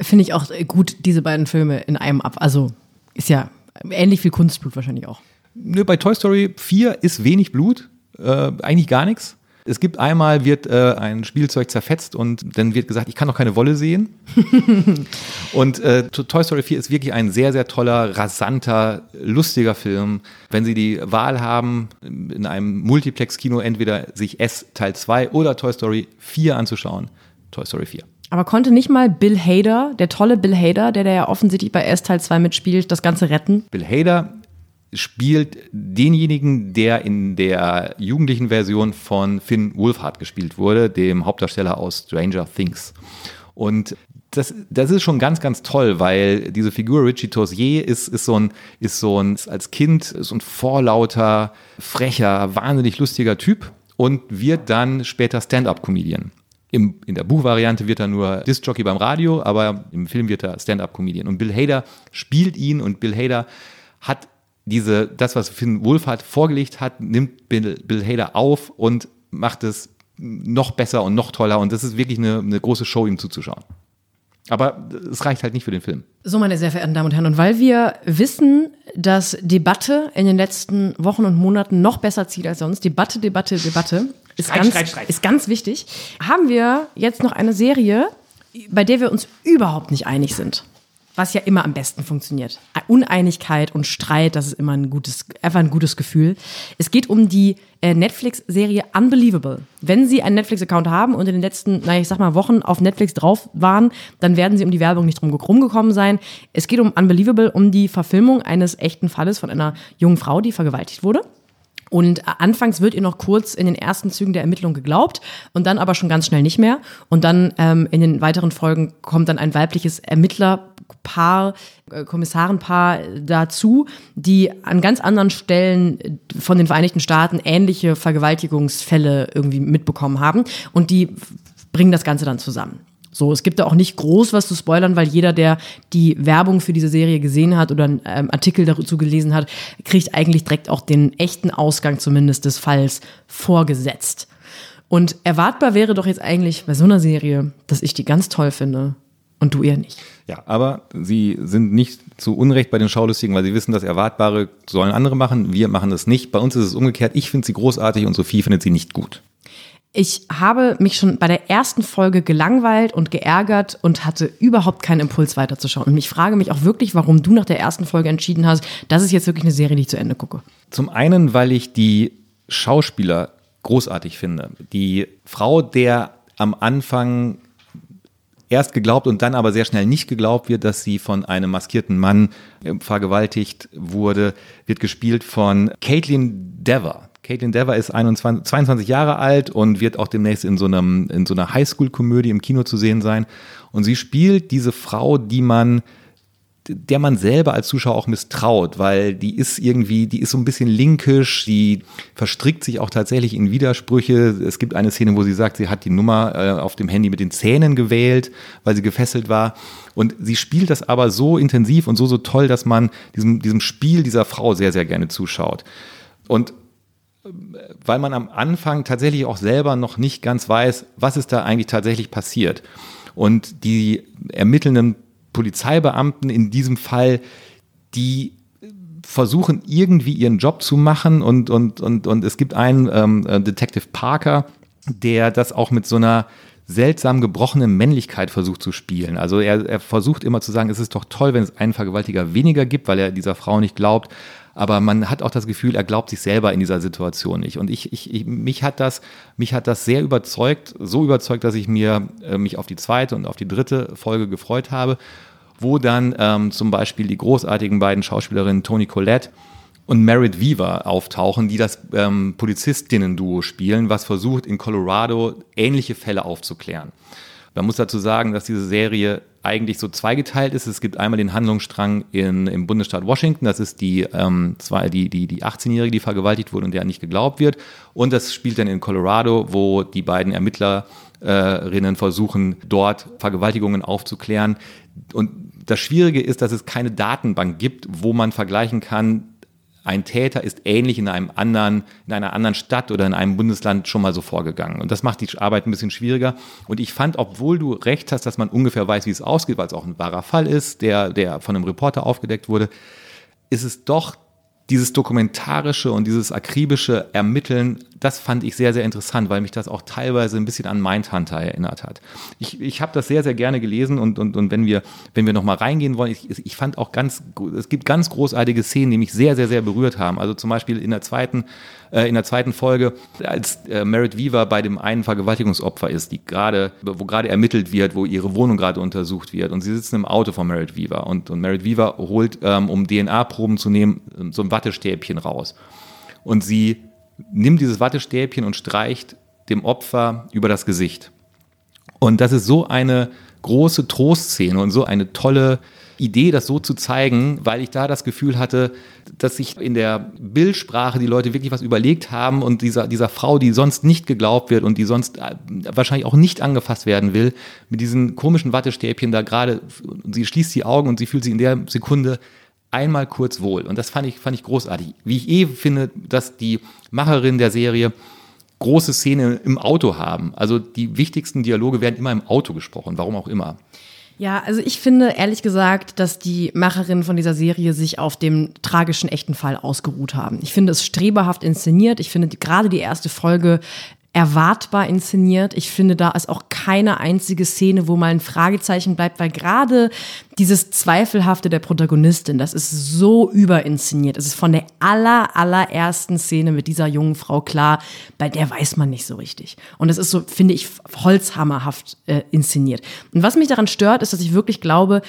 Finde ich auch gut, diese beiden Filme in einem ab. Also ist ja ähnlich viel Kunstblut wahrscheinlich auch. Nö, bei Toy Story 4 ist wenig Blut, äh, eigentlich gar nichts. Es gibt einmal, wird äh, ein Spielzeug zerfetzt und dann wird gesagt, ich kann noch keine Wolle sehen. *laughs* und äh, Toy Story 4 ist wirklich ein sehr, sehr toller, rasanter, lustiger Film. Wenn Sie die Wahl haben, in einem Multiplex-Kino entweder sich S Teil 2 oder Toy Story 4 anzuschauen, Toy Story 4. Aber konnte nicht mal Bill Hader, der tolle Bill Hader, der, der ja offensichtlich bei S Teil 2 mitspielt, das Ganze retten? Bill Hader spielt denjenigen, der in der jugendlichen Version von Finn Wolfhard gespielt wurde, dem Hauptdarsteller aus Stranger Things. Und das, das ist schon ganz, ganz toll, weil diese Figur Richie Tozier ist, ist so ein, ist so ein, als Kind so ein vorlauter, frecher, wahnsinnig lustiger Typ und wird dann später Stand-up-Comedian. Im, in der Buchvariante wird er nur Disc-Jockey beim Radio, aber im Film wird er Stand-up-Comedian. Und Bill Hader spielt ihn und Bill Hader hat diese, das, was Finn Wolfhard vorgelegt hat, nimmt Bill, Bill Hader auf und macht es noch besser und noch toller. Und das ist wirklich eine, eine große Show, ihm zuzuschauen. Aber es reicht halt nicht für den Film. So, meine sehr verehrten Damen und Herren, und weil wir wissen, dass Debatte in den letzten Wochen und Monaten noch besser zieht als sonst, Debatte, Debatte, Debatte, ist, Streit, ganz, Streit, Streit. ist ganz wichtig, haben wir jetzt noch eine Serie, bei der wir uns überhaupt nicht einig sind was ja immer am besten funktioniert. Uneinigkeit und Streit, das ist immer ein gutes, einfach ein gutes Gefühl. Es geht um die äh, Netflix-Serie Unbelievable. Wenn Sie einen Netflix-Account haben und in den letzten, naja, ich sag mal, Wochen auf Netflix drauf waren, dann werden Sie um die Werbung nicht drum rumgekommen sein. Es geht um Unbelievable, um die Verfilmung eines echten Falles von einer jungen Frau, die vergewaltigt wurde. Und anfangs wird ihr noch kurz in den ersten Zügen der Ermittlung geglaubt und dann aber schon ganz schnell nicht mehr. Und dann ähm, in den weiteren Folgen kommt dann ein weibliches Ermittlerpaar, äh, Kommissarenpaar dazu, die an ganz anderen Stellen von den Vereinigten Staaten ähnliche Vergewaltigungsfälle irgendwie mitbekommen haben. Und die bringen das Ganze dann zusammen. So, es gibt da auch nicht groß was zu spoilern, weil jeder, der die Werbung für diese Serie gesehen hat oder einen ähm, Artikel dazu gelesen hat, kriegt eigentlich direkt auch den echten Ausgang zumindest des Falls vorgesetzt. Und erwartbar wäre doch jetzt eigentlich bei so einer Serie, dass ich die ganz toll finde und du eher nicht. Ja, aber sie sind nicht zu Unrecht bei den Schaulustigen, weil sie wissen, das Erwartbare sollen andere machen. Wir machen das nicht. Bei uns ist es umgekehrt. Ich finde sie großartig und Sophie findet sie nicht gut. Ich habe mich schon bei der ersten Folge gelangweilt und geärgert und hatte überhaupt keinen Impuls weiterzuschauen. Und ich frage mich auch wirklich, warum du nach der ersten Folge entschieden hast, das ist jetzt wirklich eine Serie, die ich zu Ende gucke. Zum einen, weil ich die Schauspieler großartig finde. Die Frau, der am Anfang erst geglaubt und dann aber sehr schnell nicht geglaubt wird, dass sie von einem maskierten Mann äh, vergewaltigt wurde, wird gespielt von Caitlin Dever. Caitlin Dever ist 21, 22 Jahre alt und wird auch demnächst in so, einem, in so einer Highschool-Komödie im Kino zu sehen sein. Und sie spielt diese Frau, die man der man selber als Zuschauer auch misstraut, weil die ist irgendwie, die ist so ein bisschen linkisch, die verstrickt sich auch tatsächlich in Widersprüche. Es gibt eine Szene, wo sie sagt, sie hat die Nummer äh, auf dem Handy mit den Zähnen gewählt, weil sie gefesselt war. Und sie spielt das aber so intensiv und so, so toll, dass man diesem, diesem Spiel dieser Frau sehr, sehr gerne zuschaut. Und äh, weil man am Anfang tatsächlich auch selber noch nicht ganz weiß, was ist da eigentlich tatsächlich passiert. Und die ermittelnden Polizeibeamten in diesem Fall, die versuchen irgendwie ihren Job zu machen und, und, und, und es gibt einen ähm, äh, Detective Parker, der das auch mit so einer seltsam gebrochenen Männlichkeit versucht zu spielen. Also er, er versucht immer zu sagen, es ist doch toll, wenn es einen Vergewaltiger weniger gibt, weil er dieser Frau nicht glaubt. Aber man hat auch das Gefühl, er glaubt sich selber in dieser Situation nicht. Und ich, ich, ich mich hat das, mich hat das sehr überzeugt, so überzeugt, dass ich mir äh, mich auf die zweite und auf die dritte Folge gefreut habe wo dann ähm, zum Beispiel die großartigen beiden Schauspielerinnen Toni Collette und Merit Weaver auftauchen, die das ähm, Polizistinnen-Duo spielen, was versucht, in Colorado ähnliche Fälle aufzuklären. Man muss dazu sagen, dass diese Serie eigentlich so zweigeteilt ist. Es gibt einmal den Handlungsstrang in, im Bundesstaat Washington, das ist die, ähm, die, die, die 18-Jährige, die vergewaltigt wurde und der nicht geglaubt wird. Und das spielt dann in Colorado, wo die beiden Ermittlerinnen versuchen, dort Vergewaltigungen aufzuklären. Und das Schwierige ist, dass es keine Datenbank gibt, wo man vergleichen kann, ein Täter ist ähnlich in einem anderen, in einer anderen Stadt oder in einem Bundesland schon mal so vorgegangen. Und das macht die Arbeit ein bisschen schwieriger. Und ich fand, obwohl du recht hast, dass man ungefähr weiß, wie es ausgeht, weil es auch ein wahrer Fall ist, der, der von einem Reporter aufgedeckt wurde, ist es doch dieses dokumentarische und dieses akribische Ermitteln, das fand ich sehr, sehr interessant, weil mich das auch teilweise ein bisschen an Mindhunter erinnert hat. Ich, ich habe das sehr, sehr gerne gelesen und, und, und wenn wir, wenn wir nochmal reingehen wollen, ich, ich fand auch ganz, es gibt ganz großartige Szenen, die mich sehr, sehr, sehr berührt haben. Also zum Beispiel in der zweiten äh, in der zweiten Folge, als äh, Merit Weaver bei dem einen Vergewaltigungsopfer ist, die gerade, wo gerade ermittelt wird, wo ihre Wohnung gerade untersucht wird. Und sie sitzen im Auto von Merit Weaver und, und Merit Weaver holt, ähm, um DNA-Proben zu nehmen, so ein Wattestäbchen raus. Und sie nimmt dieses Wattestäbchen und streicht dem Opfer über das Gesicht. Und das ist so eine große Trostszene und so eine tolle Idee, das so zu zeigen, weil ich da das Gefühl hatte, dass sich in der Bildsprache die Leute wirklich was überlegt haben und dieser, dieser Frau, die sonst nicht geglaubt wird und die sonst äh, wahrscheinlich auch nicht angefasst werden will, mit diesen komischen Wattestäbchen da gerade, sie schließt die Augen und sie fühlt sich in der Sekunde einmal kurz wohl. Und das fand ich, fand ich großartig. Wie ich eh finde, dass die Macherin der Serie große Szene im Auto haben. Also die wichtigsten Dialoge werden immer im Auto gesprochen, warum auch immer. Ja, also ich finde ehrlich gesagt, dass die Macherinnen von dieser Serie sich auf dem tragischen echten Fall ausgeruht haben. Ich finde es streberhaft inszeniert. Ich finde gerade die erste Folge erwartbar inszeniert. Ich finde, da ist auch keine einzige Szene, wo mal ein Fragezeichen bleibt, weil gerade dieses Zweifelhafte der Protagonistin, das ist so überinszeniert. Es ist von der aller, allerersten Szene mit dieser jungen Frau klar, bei der weiß man nicht so richtig. Und es ist so, finde ich, holzhammerhaft äh, inszeniert. Und was mich daran stört, ist, dass ich wirklich glaube,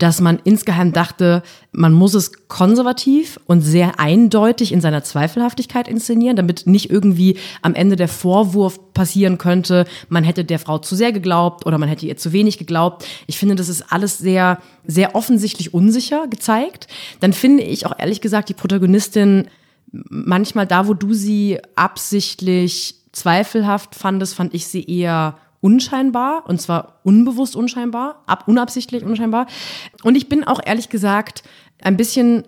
dass man insgeheim dachte, man muss es konservativ und sehr eindeutig in seiner Zweifelhaftigkeit inszenieren, damit nicht irgendwie am Ende der Vorwurf passieren könnte, man hätte der Frau zu sehr geglaubt oder man hätte ihr zu wenig geglaubt. Ich finde, das ist alles sehr, sehr offensichtlich unsicher gezeigt. Dann finde ich auch ehrlich gesagt die Protagonistin manchmal da, wo du sie absichtlich zweifelhaft fandest, fand ich sie eher unscheinbar und zwar unbewusst unscheinbar, ab, unabsichtlich unscheinbar. Und ich bin auch ehrlich gesagt ein bisschen,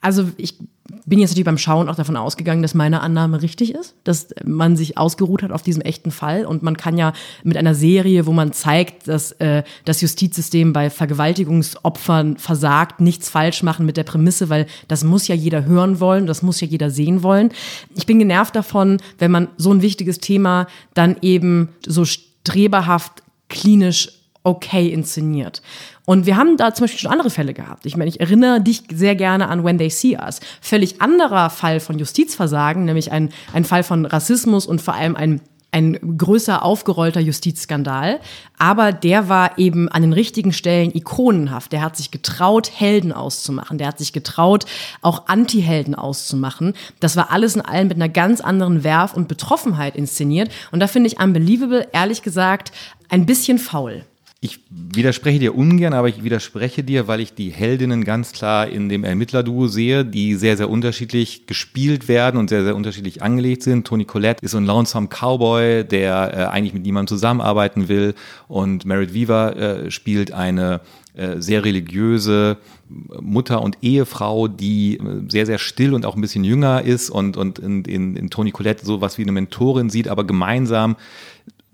also ich bin jetzt natürlich beim Schauen auch davon ausgegangen, dass meine Annahme richtig ist, dass man sich ausgeruht hat auf diesem echten Fall. Und man kann ja mit einer Serie, wo man zeigt, dass äh, das Justizsystem bei Vergewaltigungsopfern versagt, nichts falsch machen mit der Prämisse, weil das muss ja jeder hören wollen, das muss ja jeder sehen wollen. Ich bin genervt davon, wenn man so ein wichtiges Thema dann eben so streberhaft, klinisch okay inszeniert. Und wir haben da zum Beispiel schon andere Fälle gehabt. Ich meine, ich erinnere dich sehr gerne an When They See Us. Völlig anderer Fall von Justizversagen, nämlich ein, ein Fall von Rassismus und vor allem ein ein größer aufgerollter Justizskandal. Aber der war eben an den richtigen Stellen ikonenhaft. Der hat sich getraut, Helden auszumachen. Der hat sich getraut, auch Anti-Helden auszumachen. Das war alles in allem mit einer ganz anderen Werf und Betroffenheit inszeniert. Und da finde ich Unbelievable, ehrlich gesagt, ein bisschen faul. Ich widerspreche dir ungern, aber ich widerspreche dir, weil ich die Heldinnen ganz klar in dem Ermittlerduo sehe, die sehr, sehr unterschiedlich gespielt werden und sehr, sehr unterschiedlich angelegt sind. Tony Collette ist so ein Lonesome Cowboy, der äh, eigentlich mit niemandem zusammenarbeiten will und Merit Weaver äh, spielt eine äh, sehr religiöse Mutter und Ehefrau, die äh, sehr, sehr still und auch ein bisschen jünger ist und, und in, in, in Toni Collette sowas wie eine Mentorin sieht, aber gemeinsam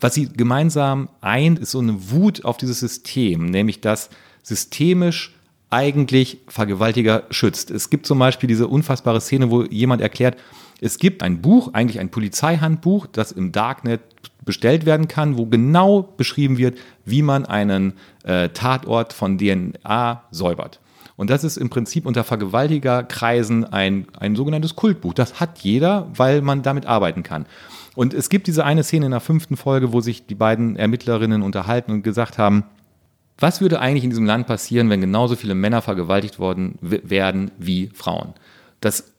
was sie gemeinsam eint, ist so eine Wut auf dieses System, nämlich dass systemisch eigentlich Vergewaltiger schützt. Es gibt zum Beispiel diese unfassbare Szene, wo jemand erklärt, es gibt ein Buch, eigentlich ein Polizeihandbuch, das im Darknet bestellt werden kann, wo genau beschrieben wird, wie man einen äh, Tatort von DNA säubert. Und das ist im Prinzip unter Vergewaltigerkreisen ein, ein sogenanntes Kultbuch. Das hat jeder, weil man damit arbeiten kann. Und es gibt diese eine Szene in der fünften Folge, wo sich die beiden Ermittlerinnen unterhalten und gesagt haben, was würde eigentlich in diesem Land passieren, wenn genauso viele Männer vergewaltigt worden werden wie Frauen? Das,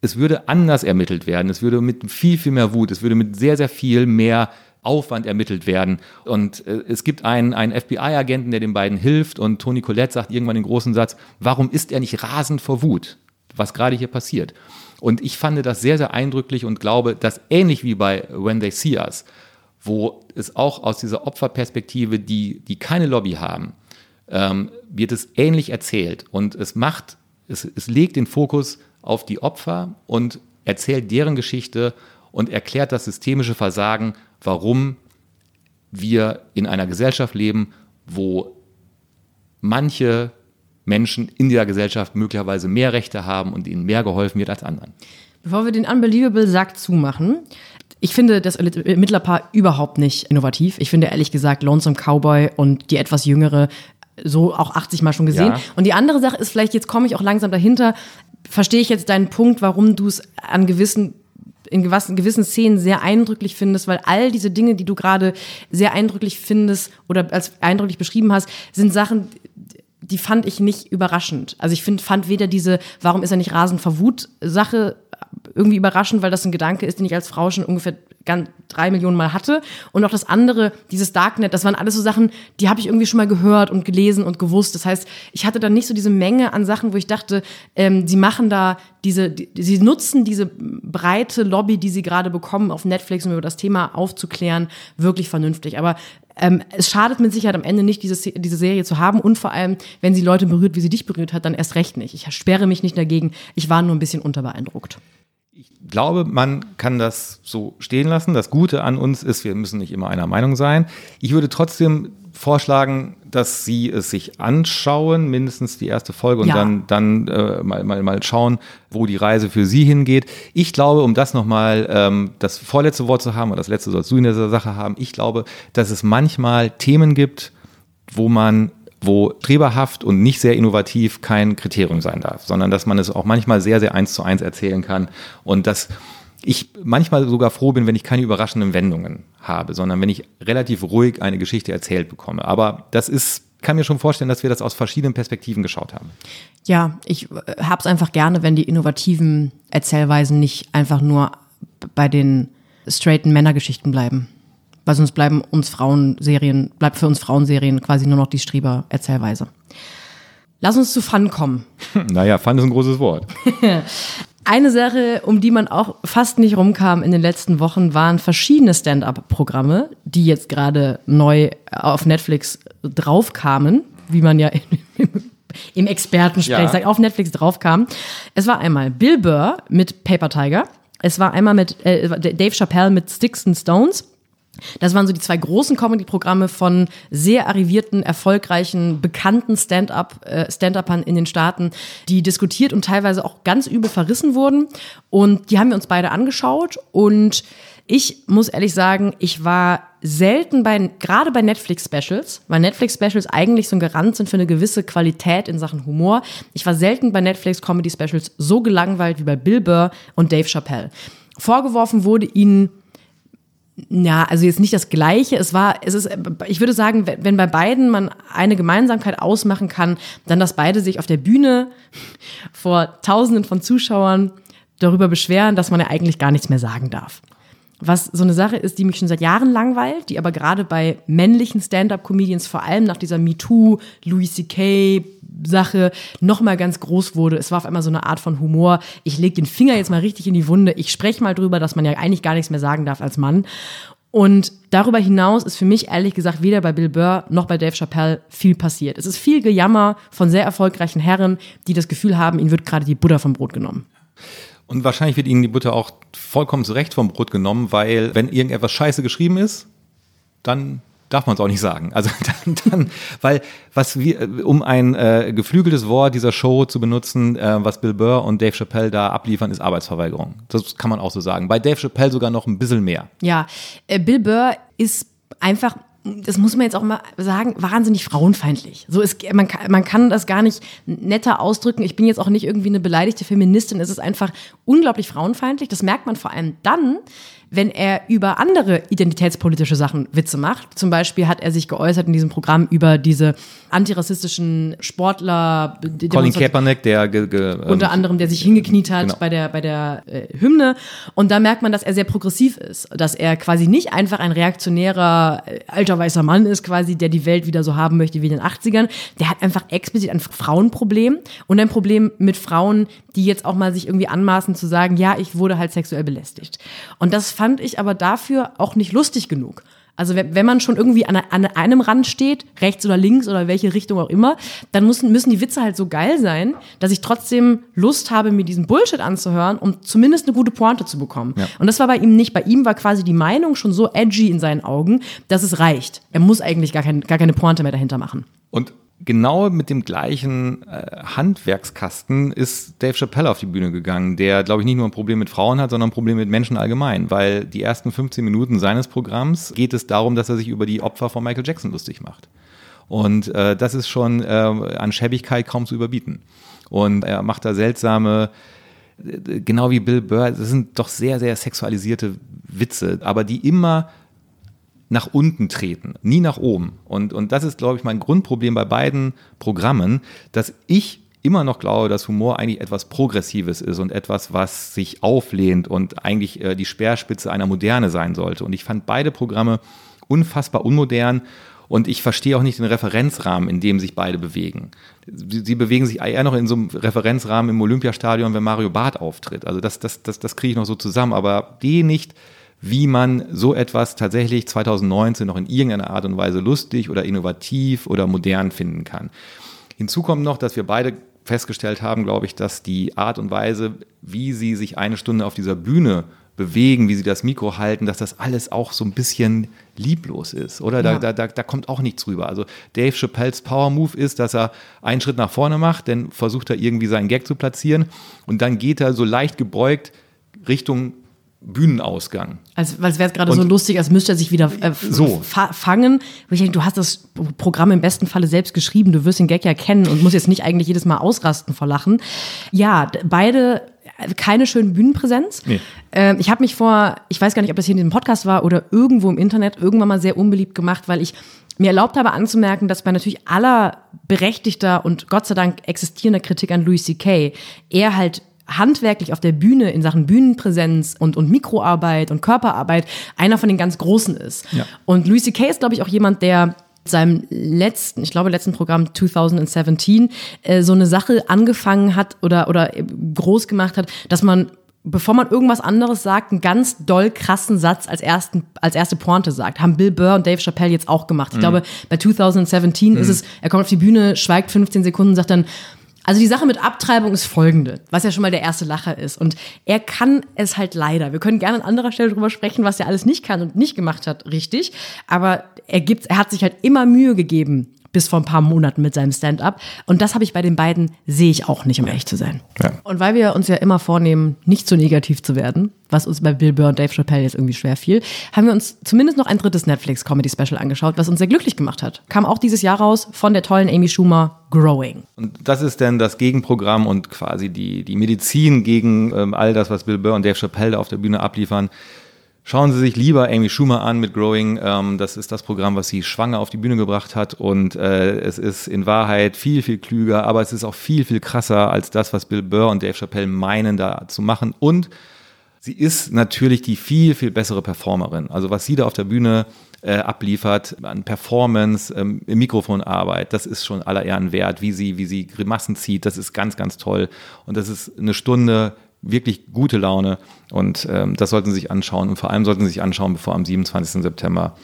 es würde anders ermittelt werden, es würde mit viel, viel mehr Wut, es würde mit sehr, sehr viel mehr Aufwand ermittelt werden. Und äh, es gibt einen, einen FBI-Agenten, der den beiden hilft und Toni Collette sagt irgendwann den großen Satz, warum ist er nicht rasend vor Wut, was gerade hier passiert? Und ich fand das sehr, sehr eindrücklich und glaube, dass ähnlich wie bei When They See Us, wo es auch aus dieser Opferperspektive, die, die keine Lobby haben, ähm, wird es ähnlich erzählt. Und es macht, es, es legt den Fokus auf die Opfer und erzählt deren Geschichte und erklärt das systemische Versagen, warum wir in einer Gesellschaft leben, wo manche Menschen in dieser Gesellschaft möglicherweise mehr Rechte haben und ihnen mehr geholfen wird als anderen. Bevor wir den Unbelievable-Sack zumachen, ich finde das Ermittlerpaar überhaupt nicht innovativ. Ich finde ehrlich gesagt Lonesome Cowboy und die etwas jüngere so auch 80 Mal schon gesehen. Ja. Und die andere Sache ist vielleicht, jetzt komme ich auch langsam dahinter, verstehe ich jetzt deinen Punkt, warum du es an gewissen in gewissen Szenen sehr eindrücklich findest, weil all diese Dinge, die du gerade sehr eindrücklich findest oder als eindrücklich beschrieben hast, sind Sachen, die fand ich nicht überraschend. Also ich find, fand weder diese, warum ist er nicht rasend verwut Sache irgendwie überraschend, weil das ein Gedanke ist, den ich als Frau schon ungefähr ganz drei Millionen Mal hatte. Und auch das andere, dieses Darknet, das waren alles so Sachen, die habe ich irgendwie schon mal gehört und gelesen und gewusst. Das heißt, ich hatte dann nicht so diese Menge an Sachen, wo ich dachte, ähm, sie machen da diese, die, sie nutzen diese breite Lobby, die sie gerade bekommen auf Netflix, um über das Thema aufzuklären, wirklich vernünftig. Aber ähm, es schadet mit Sicherheit am Ende nicht, diese, diese Serie zu haben und vor allem, wenn sie Leute berührt, wie sie dich berührt hat, dann erst recht nicht. Ich sperre mich nicht dagegen. Ich war nur ein bisschen unterbeeindruckt. Ich glaube, man kann das so stehen lassen. Das Gute an uns ist, wir müssen nicht immer einer Meinung sein. Ich würde trotzdem vorschlagen, dass Sie es sich anschauen, mindestens die erste Folge und ja. dann, dann äh, mal, mal, mal schauen, wo die Reise für Sie hingeht. Ich glaube, um das nochmal ähm, das vorletzte Wort zu haben, oder das letzte sollst du in dieser Sache haben, ich glaube, dass es manchmal Themen gibt, wo man wo streberhaft und nicht sehr innovativ kein Kriterium sein darf, sondern dass man es auch manchmal sehr, sehr eins zu eins erzählen kann und dass ich manchmal sogar froh bin, wenn ich keine überraschenden Wendungen habe, sondern wenn ich relativ ruhig eine Geschichte erzählt bekomme. Aber das ist kann mir schon vorstellen, dass wir das aus verschiedenen Perspektiven geschaut haben. Ja, ich äh, habe es einfach gerne, wenn die innovativen Erzählweisen nicht einfach nur bei den straighten Männergeschichten bleiben weil sonst bleiben uns Frauenserien, bleibt für uns Frauenserien quasi nur noch die Streber-Erzählweise. Lass uns zu Fun kommen. *laughs* Naja, Fun ist ein großes Wort. *laughs* Eine Sache, um die man auch fast nicht rumkam in den letzten Wochen, waren verschiedene Stand-up-Programme, die jetzt gerade neu auf Netflix draufkamen, wie man ja im, *laughs* im Expertensprech ja. sagt, auf Netflix draufkam. Es war einmal Bill Burr mit Paper Tiger. Es war einmal mit äh, Dave Chappelle mit Sticks and Stones. Das waren so die zwei großen Comedy-Programme von sehr arrivierten, erfolgreichen, bekannten Stand-up, äh, Stand-Upern in den Staaten, die diskutiert und teilweise auch ganz übel verrissen wurden. Und die haben wir uns beide angeschaut. Und ich muss ehrlich sagen, ich war selten bei, gerade bei Netflix-Specials, weil Netflix-Specials eigentlich so ein Garant sind für eine gewisse Qualität in Sachen Humor. Ich war selten bei Netflix-Comedy-Specials so gelangweilt wie bei Bill Burr und Dave Chappelle. Vorgeworfen wurde ihnen Ja, also jetzt nicht das Gleiche. Es war, es ist, ich würde sagen, wenn bei beiden man eine Gemeinsamkeit ausmachen kann, dann, dass beide sich auf der Bühne vor Tausenden von Zuschauern darüber beschweren, dass man ja eigentlich gar nichts mehr sagen darf. Was so eine Sache ist, die mich schon seit Jahren langweilt, die aber gerade bei männlichen Stand-up-Comedians, vor allem nach dieser MeToo, Louis C.K. Sache nochmal ganz groß wurde. Es war auf einmal so eine Art von Humor. Ich lege den Finger jetzt mal richtig in die Wunde. Ich spreche mal drüber, dass man ja eigentlich gar nichts mehr sagen darf als Mann. Und darüber hinaus ist für mich ehrlich gesagt weder bei Bill Burr noch bei Dave Chappelle viel passiert. Es ist viel Gejammer von sehr erfolgreichen Herren, die das Gefühl haben, ihnen wird gerade die Butter vom Brot genommen. Und wahrscheinlich wird ihnen die Butter auch vollkommen zurecht vom Brot genommen, weil wenn irgendetwas scheiße geschrieben ist, dann darf man es auch nicht sagen. Also *laughs* dann, dann weil was wir, um ein äh, geflügeltes Wort dieser Show zu benutzen, äh, was Bill Burr und Dave Chappelle da abliefern, ist Arbeitsverweigerung. Das kann man auch so sagen. Bei Dave Chappelle sogar noch ein bisschen mehr. Ja, äh, Bill Burr ist einfach das muss man jetzt auch mal sagen, wahnsinnig frauenfeindlich. So ist, man, man kann das gar nicht netter ausdrücken. Ich bin jetzt auch nicht irgendwie eine beleidigte Feministin. Es ist einfach unglaublich frauenfeindlich. Das merkt man vor allem dann, wenn er über andere identitätspolitische Sachen Witze macht. Zum Beispiel hat er sich geäußert in diesem Programm über diese antirassistischen Sportler. Colin Kaepernick, der ge, ge, ähm, unter anderem, der sich hingekniet hat genau. bei der bei der äh, Hymne. Und da merkt man, dass er sehr progressiv ist, dass er quasi nicht einfach ein reaktionärer äh, alter weißer Mann ist, quasi, der die Welt wieder so haben möchte wie in den 80ern. Der hat einfach explizit ein Frauenproblem und ein Problem mit Frauen, die jetzt auch mal sich irgendwie anmaßen zu sagen, ja, ich wurde halt sexuell belästigt. Und das fand ich aber dafür auch nicht lustig genug. Also wenn, wenn man schon irgendwie an, an einem Rand steht, rechts oder links oder welche Richtung auch immer, dann müssen, müssen die Witze halt so geil sein, dass ich trotzdem Lust habe, mir diesen Bullshit anzuhören, um zumindest eine gute Pointe zu bekommen. Ja. Und das war bei ihm nicht. Bei ihm war quasi die Meinung schon so edgy in seinen Augen, dass es reicht. Er muss eigentlich gar, kein, gar keine Pointe mehr dahinter machen. Und genau mit dem gleichen äh, Handwerkskasten ist Dave Chappelle auf die Bühne gegangen, der, glaube ich, nicht nur ein Problem mit Frauen hat, sondern ein Problem mit Menschen allgemein, weil die ersten 15 Minuten seines Programms geht es darum, dass er sich über die Opfer von Michael Jackson lustig macht. Und äh, das ist schon äh, an Schäbigkeit kaum zu überbieten. Und er macht da seltsame, äh, genau wie Bill Burr, das sind doch sehr, sehr sexualisierte Witze, aber die immer nach unten treten, nie nach oben. Und, und das ist, glaube ich, mein Grundproblem bei beiden Programmen, dass ich immer noch glaube, dass Humor eigentlich etwas Progressives ist und etwas, was sich auflehnt und eigentlich äh, die Speerspitze einer Moderne sein sollte. Und ich fand beide Programme unfassbar unmodern und ich verstehe auch nicht den Referenzrahmen, in dem sich beide bewegen. Sie, sie bewegen sich eher noch in so einem Referenzrahmen im Olympiastadion, wenn Mario Barth auftritt. Also das, das, das, das kriege ich noch so zusammen, aber die nicht wie man so etwas tatsächlich 2019 noch in irgendeiner Art und Weise lustig oder innovativ oder modern finden kann. Hinzu kommt noch, dass wir beide festgestellt haben, glaube ich, dass die Art und Weise, wie sie sich eine Stunde auf dieser Bühne bewegen, wie sie das Mikro halten, dass das alles auch so ein bisschen lieblos ist, oder? Da, Ja. da, da, da kommt auch nichts rüber. Also Dave Chappelles Power Move ist, dass er einen Schritt nach vorne macht, dann versucht er irgendwie seinen Gag zu platzieren und dann geht er so leicht gebeugt Richtung Bühnenausgang. Als, als wäre es gerade so lustig, als müsste er sich wieder äh, So. fa fangen. Wo ich denke, du hast das Programm im besten Falle selbst geschrieben, du wirst den Gag ja kennen und musst jetzt nicht eigentlich jedes Mal ausrasten vor Lachen. Ja, beide äh, keine schöne Bühnenpräsenz. Nee. Ähm, ich habe mich vor, ich weiß gar nicht, ob das hier in diesem Podcast war oder irgendwo im Internet irgendwann mal sehr unbeliebt gemacht, weil ich mir erlaubt habe anzumerken, dass bei natürlich aller berechtigter und Gott sei Dank existierender Kritik an Louis C.K. er halt handwerklich auf der Bühne in Sachen Bühnenpräsenz und, und Mikroarbeit und Körperarbeit einer von den ganz Großen ist. Ja. Und Louis C.K. ist, glaube ich, auch jemand, der seinem letzten, ich glaube, letzten Programm 2017 äh, so eine Sache angefangen hat oder, oder äh, groß gemacht hat, dass man bevor man irgendwas anderes sagt, einen ganz doll krassen Satz als, ersten, als erste Pointe sagt. Haben Bill Burr und Dave Chappelle jetzt auch gemacht. Ich glaube, bei 2017 ist es, er kommt auf die Bühne, schweigt 15 Sekunden, sagt dann, also die Sache mit Abtreibung ist folgende, was ja schon mal der erste Lacher ist. Und er kann es halt leider. Wir können gerne an anderer Stelle drüber sprechen, was er alles nicht kann und nicht gemacht hat, richtig. Aber er gibt, er hat sich halt immer Mühe gegeben, bis vor ein paar Monaten mit seinem Stand-up. Und das habe ich bei den beiden, sehe ich auch nicht, um ehrlich zu sein. Ja. Und weil wir uns ja immer vornehmen, nicht so negativ zu werden, was uns bei Bill Burr und Dave Chappelle jetzt irgendwie schwer fiel, haben wir uns zumindest noch ein drittes Netflix-Comedy-Special angeschaut, was uns sehr glücklich gemacht hat. Kam auch dieses Jahr raus von der tollen Amy Schumer, Growing. Und das ist dann das Gegenprogramm und quasi die, die Medizin gegen ähm, all das, was Bill Burr und Dave Chappelle da auf der Bühne abliefern. Schauen Sie sich lieber Amy Schumer an mit Growing. Ähm, das ist das Programm, was sie schwanger auf die Bühne gebracht hat. Und äh, es ist in Wahrheit viel, viel klüger, aber es ist auch viel, viel krasser als das, was Bill Burr und Dave Chappelle meinen, da zu machen. Und sie ist natürlich die viel, viel bessere Performerin. Also was sie da auf der Bühne äh, abliefert an Performance, ähm, Mikrofonarbeit, das ist schon aller Ehren wert, wie sie, wie sie Grimassen zieht, das ist ganz, ganz toll. Und das ist eine Stunde wirklich gute Laune und ähm, das sollten Sie sich anschauen und vor allem sollten Sie sich anschauen, bevor am 27. September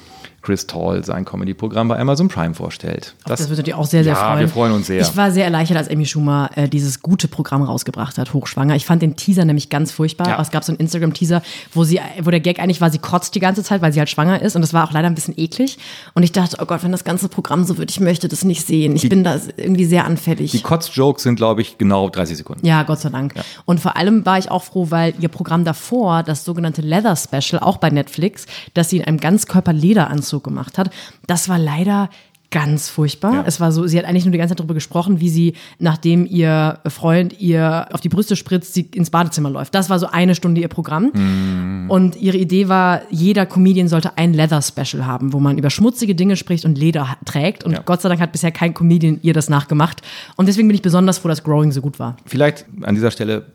Chris Tall sein Comedy-Programm bei Amazon Prime vorstellt. Das, das wird natürlich auch sehr, sehr ja, freuen. wir freuen uns sehr. Ich war sehr erleichtert, als Amy Schumer äh, dieses gute Programm rausgebracht hat, Hochschwanger. Ich fand den Teaser nämlich ganz furchtbar. Ja. Es gab so einen Instagram-Teaser, wo sie, wo der Gag eigentlich war, sie kotzt die ganze Zeit, weil sie halt schwanger ist. Und das war auch leider ein bisschen eklig. Und ich dachte, oh Gott, wenn das ganze Programm so wird, ich möchte das nicht sehen. Ich bin da irgendwie sehr anfällig. Die Kotz-Jokes sind, glaube ich, genau 30 Sekunden. Ja, Gott sei Dank. Und vor allem war ich auch froh, weil ihr Programm davor, das sogenannte Leather Special, auch bei Netflix, das sie in einem Ganzkörper-Lederanzug gemacht hat, das war leider ganz furchtbar. Ja. Es war so, sie hat eigentlich nur die ganze Zeit darüber gesprochen, wie sie, nachdem ihr Freund ihr auf die Brüste spritzt, sie ins Badezimmer läuft. Das war so eine Stunde ihr Programm. Mhm. Und ihre Idee war, jeder Comedian sollte ein Leather-Special haben, wo man über schmutzige Dinge spricht und Leder trägt. Und Ja. Gott sei Dank hat bisher kein Comedian ihr das nachgemacht. Und deswegen bin ich besonders froh, dass Growing so gut war. Vielleicht an dieser Stelle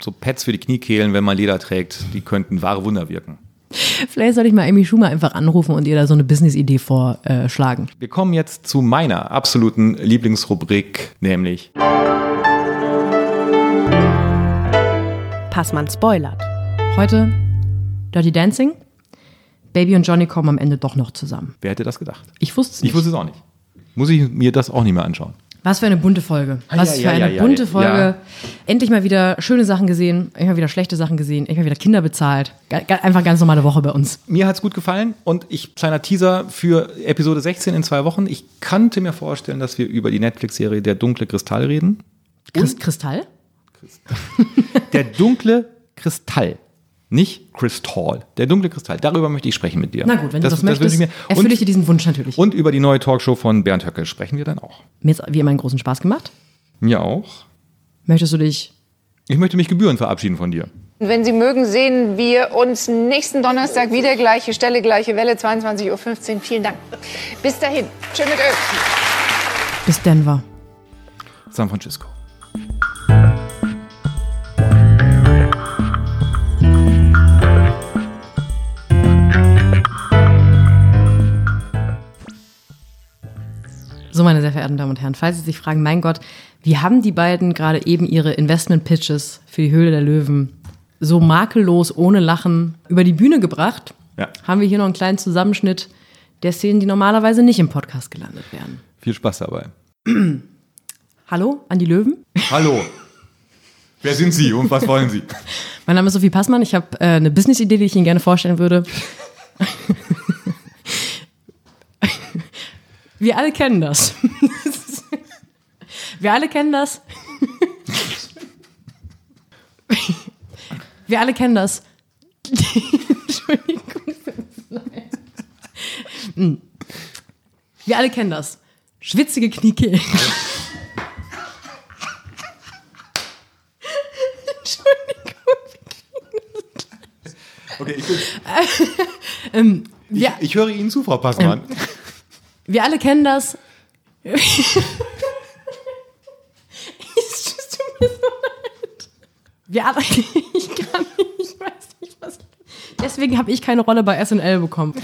so Pads für die Kniekehlen, wenn man Leder trägt, die könnten wahre Wunder wirken. Vielleicht soll ich mal Amy Schumer einfach anrufen und ihr da so eine Business-Idee vorschlagen. Wir kommen jetzt zu meiner absoluten Lieblingsrubrik, nämlich Passmann spoilert. Heute Dirty Dancing. Baby und Johnny kommen am Ende doch noch zusammen. Wer hätte das gedacht? Ich wusste es nicht. Ich wusste es auch nicht. Muss ich mir das auch nicht mehr anschauen. Was für eine bunte Folge. Was ja, für eine ja, ja, bunte. Folge. Endlich mal wieder schöne Sachen gesehen, endlich mal wieder schlechte Sachen gesehen, endlich mal wieder Kinder bezahlt. Einfach ganz normale Woche bei uns. Mir hat es gut gefallen und ich, kleiner Teaser für Episode 16 in zwei Wochen. Ich könnte mir vorstellen, dass wir über die Netflix-Serie Der dunkle Kristall reden. Christ Kristall? *laughs* Der dunkle Kristall. Nicht Kristall. Der dunkle Kristall. Darüber möchte ich sprechen mit dir. Na gut, wenn du das, wünsche möchtest, ich erfülle ich Und, dir diesen Wunsch natürlich. und über die neue Talkshow von Bernd Höcke sprechen wir dann auch. Mir hat wie immer einen großen Spaß gemacht. Mir auch. Möchtest du dich Ich möchte mich gebührend verabschieden von dir. Wenn Sie mögen, sehen wir uns nächsten Donnerstag wieder. Gleiche Stelle, gleiche Welle, 22.15 Uhr. Vielen Dank. Bis dahin. Schön mit Öl. bis Denver? San Francisco. So, meine sehr verehrten Damen und Herren, falls Sie sich fragen, mein Gott, wie haben die beiden gerade eben ihre Investment-Pitches für die Höhle der Löwen so makellos, ohne Lachen über die Bühne gebracht? Ja. Haben wir hier noch einen kleinen Zusammenschnitt der Szenen, die normalerweise nicht im Podcast gelandet wären. Viel Spaß dabei. *clears throat* Hallo an die Löwen. Hallo. Wer sind Sie und was wollen Sie? *laughs* Mein Name ist Sophie Passmann. Ich habe äh, eine Business-Idee, die ich Ihnen gerne vorstellen würde. *laughs* Wir alle kennen das. Wir alle kennen das. Wir alle kennen das. Entschuldigung. Hm. Wir alle kennen das. Schwitzige Kniekehlen. Okay, ich, bin, ich, Ja. ich höre Ihnen zu, Frau Passmann. Wir alle kennen das. Wir alle. *laughs* Ich kann nicht, ich weiß nicht, was. Deswegen habe ich keine Rolle bei SNL bekommen.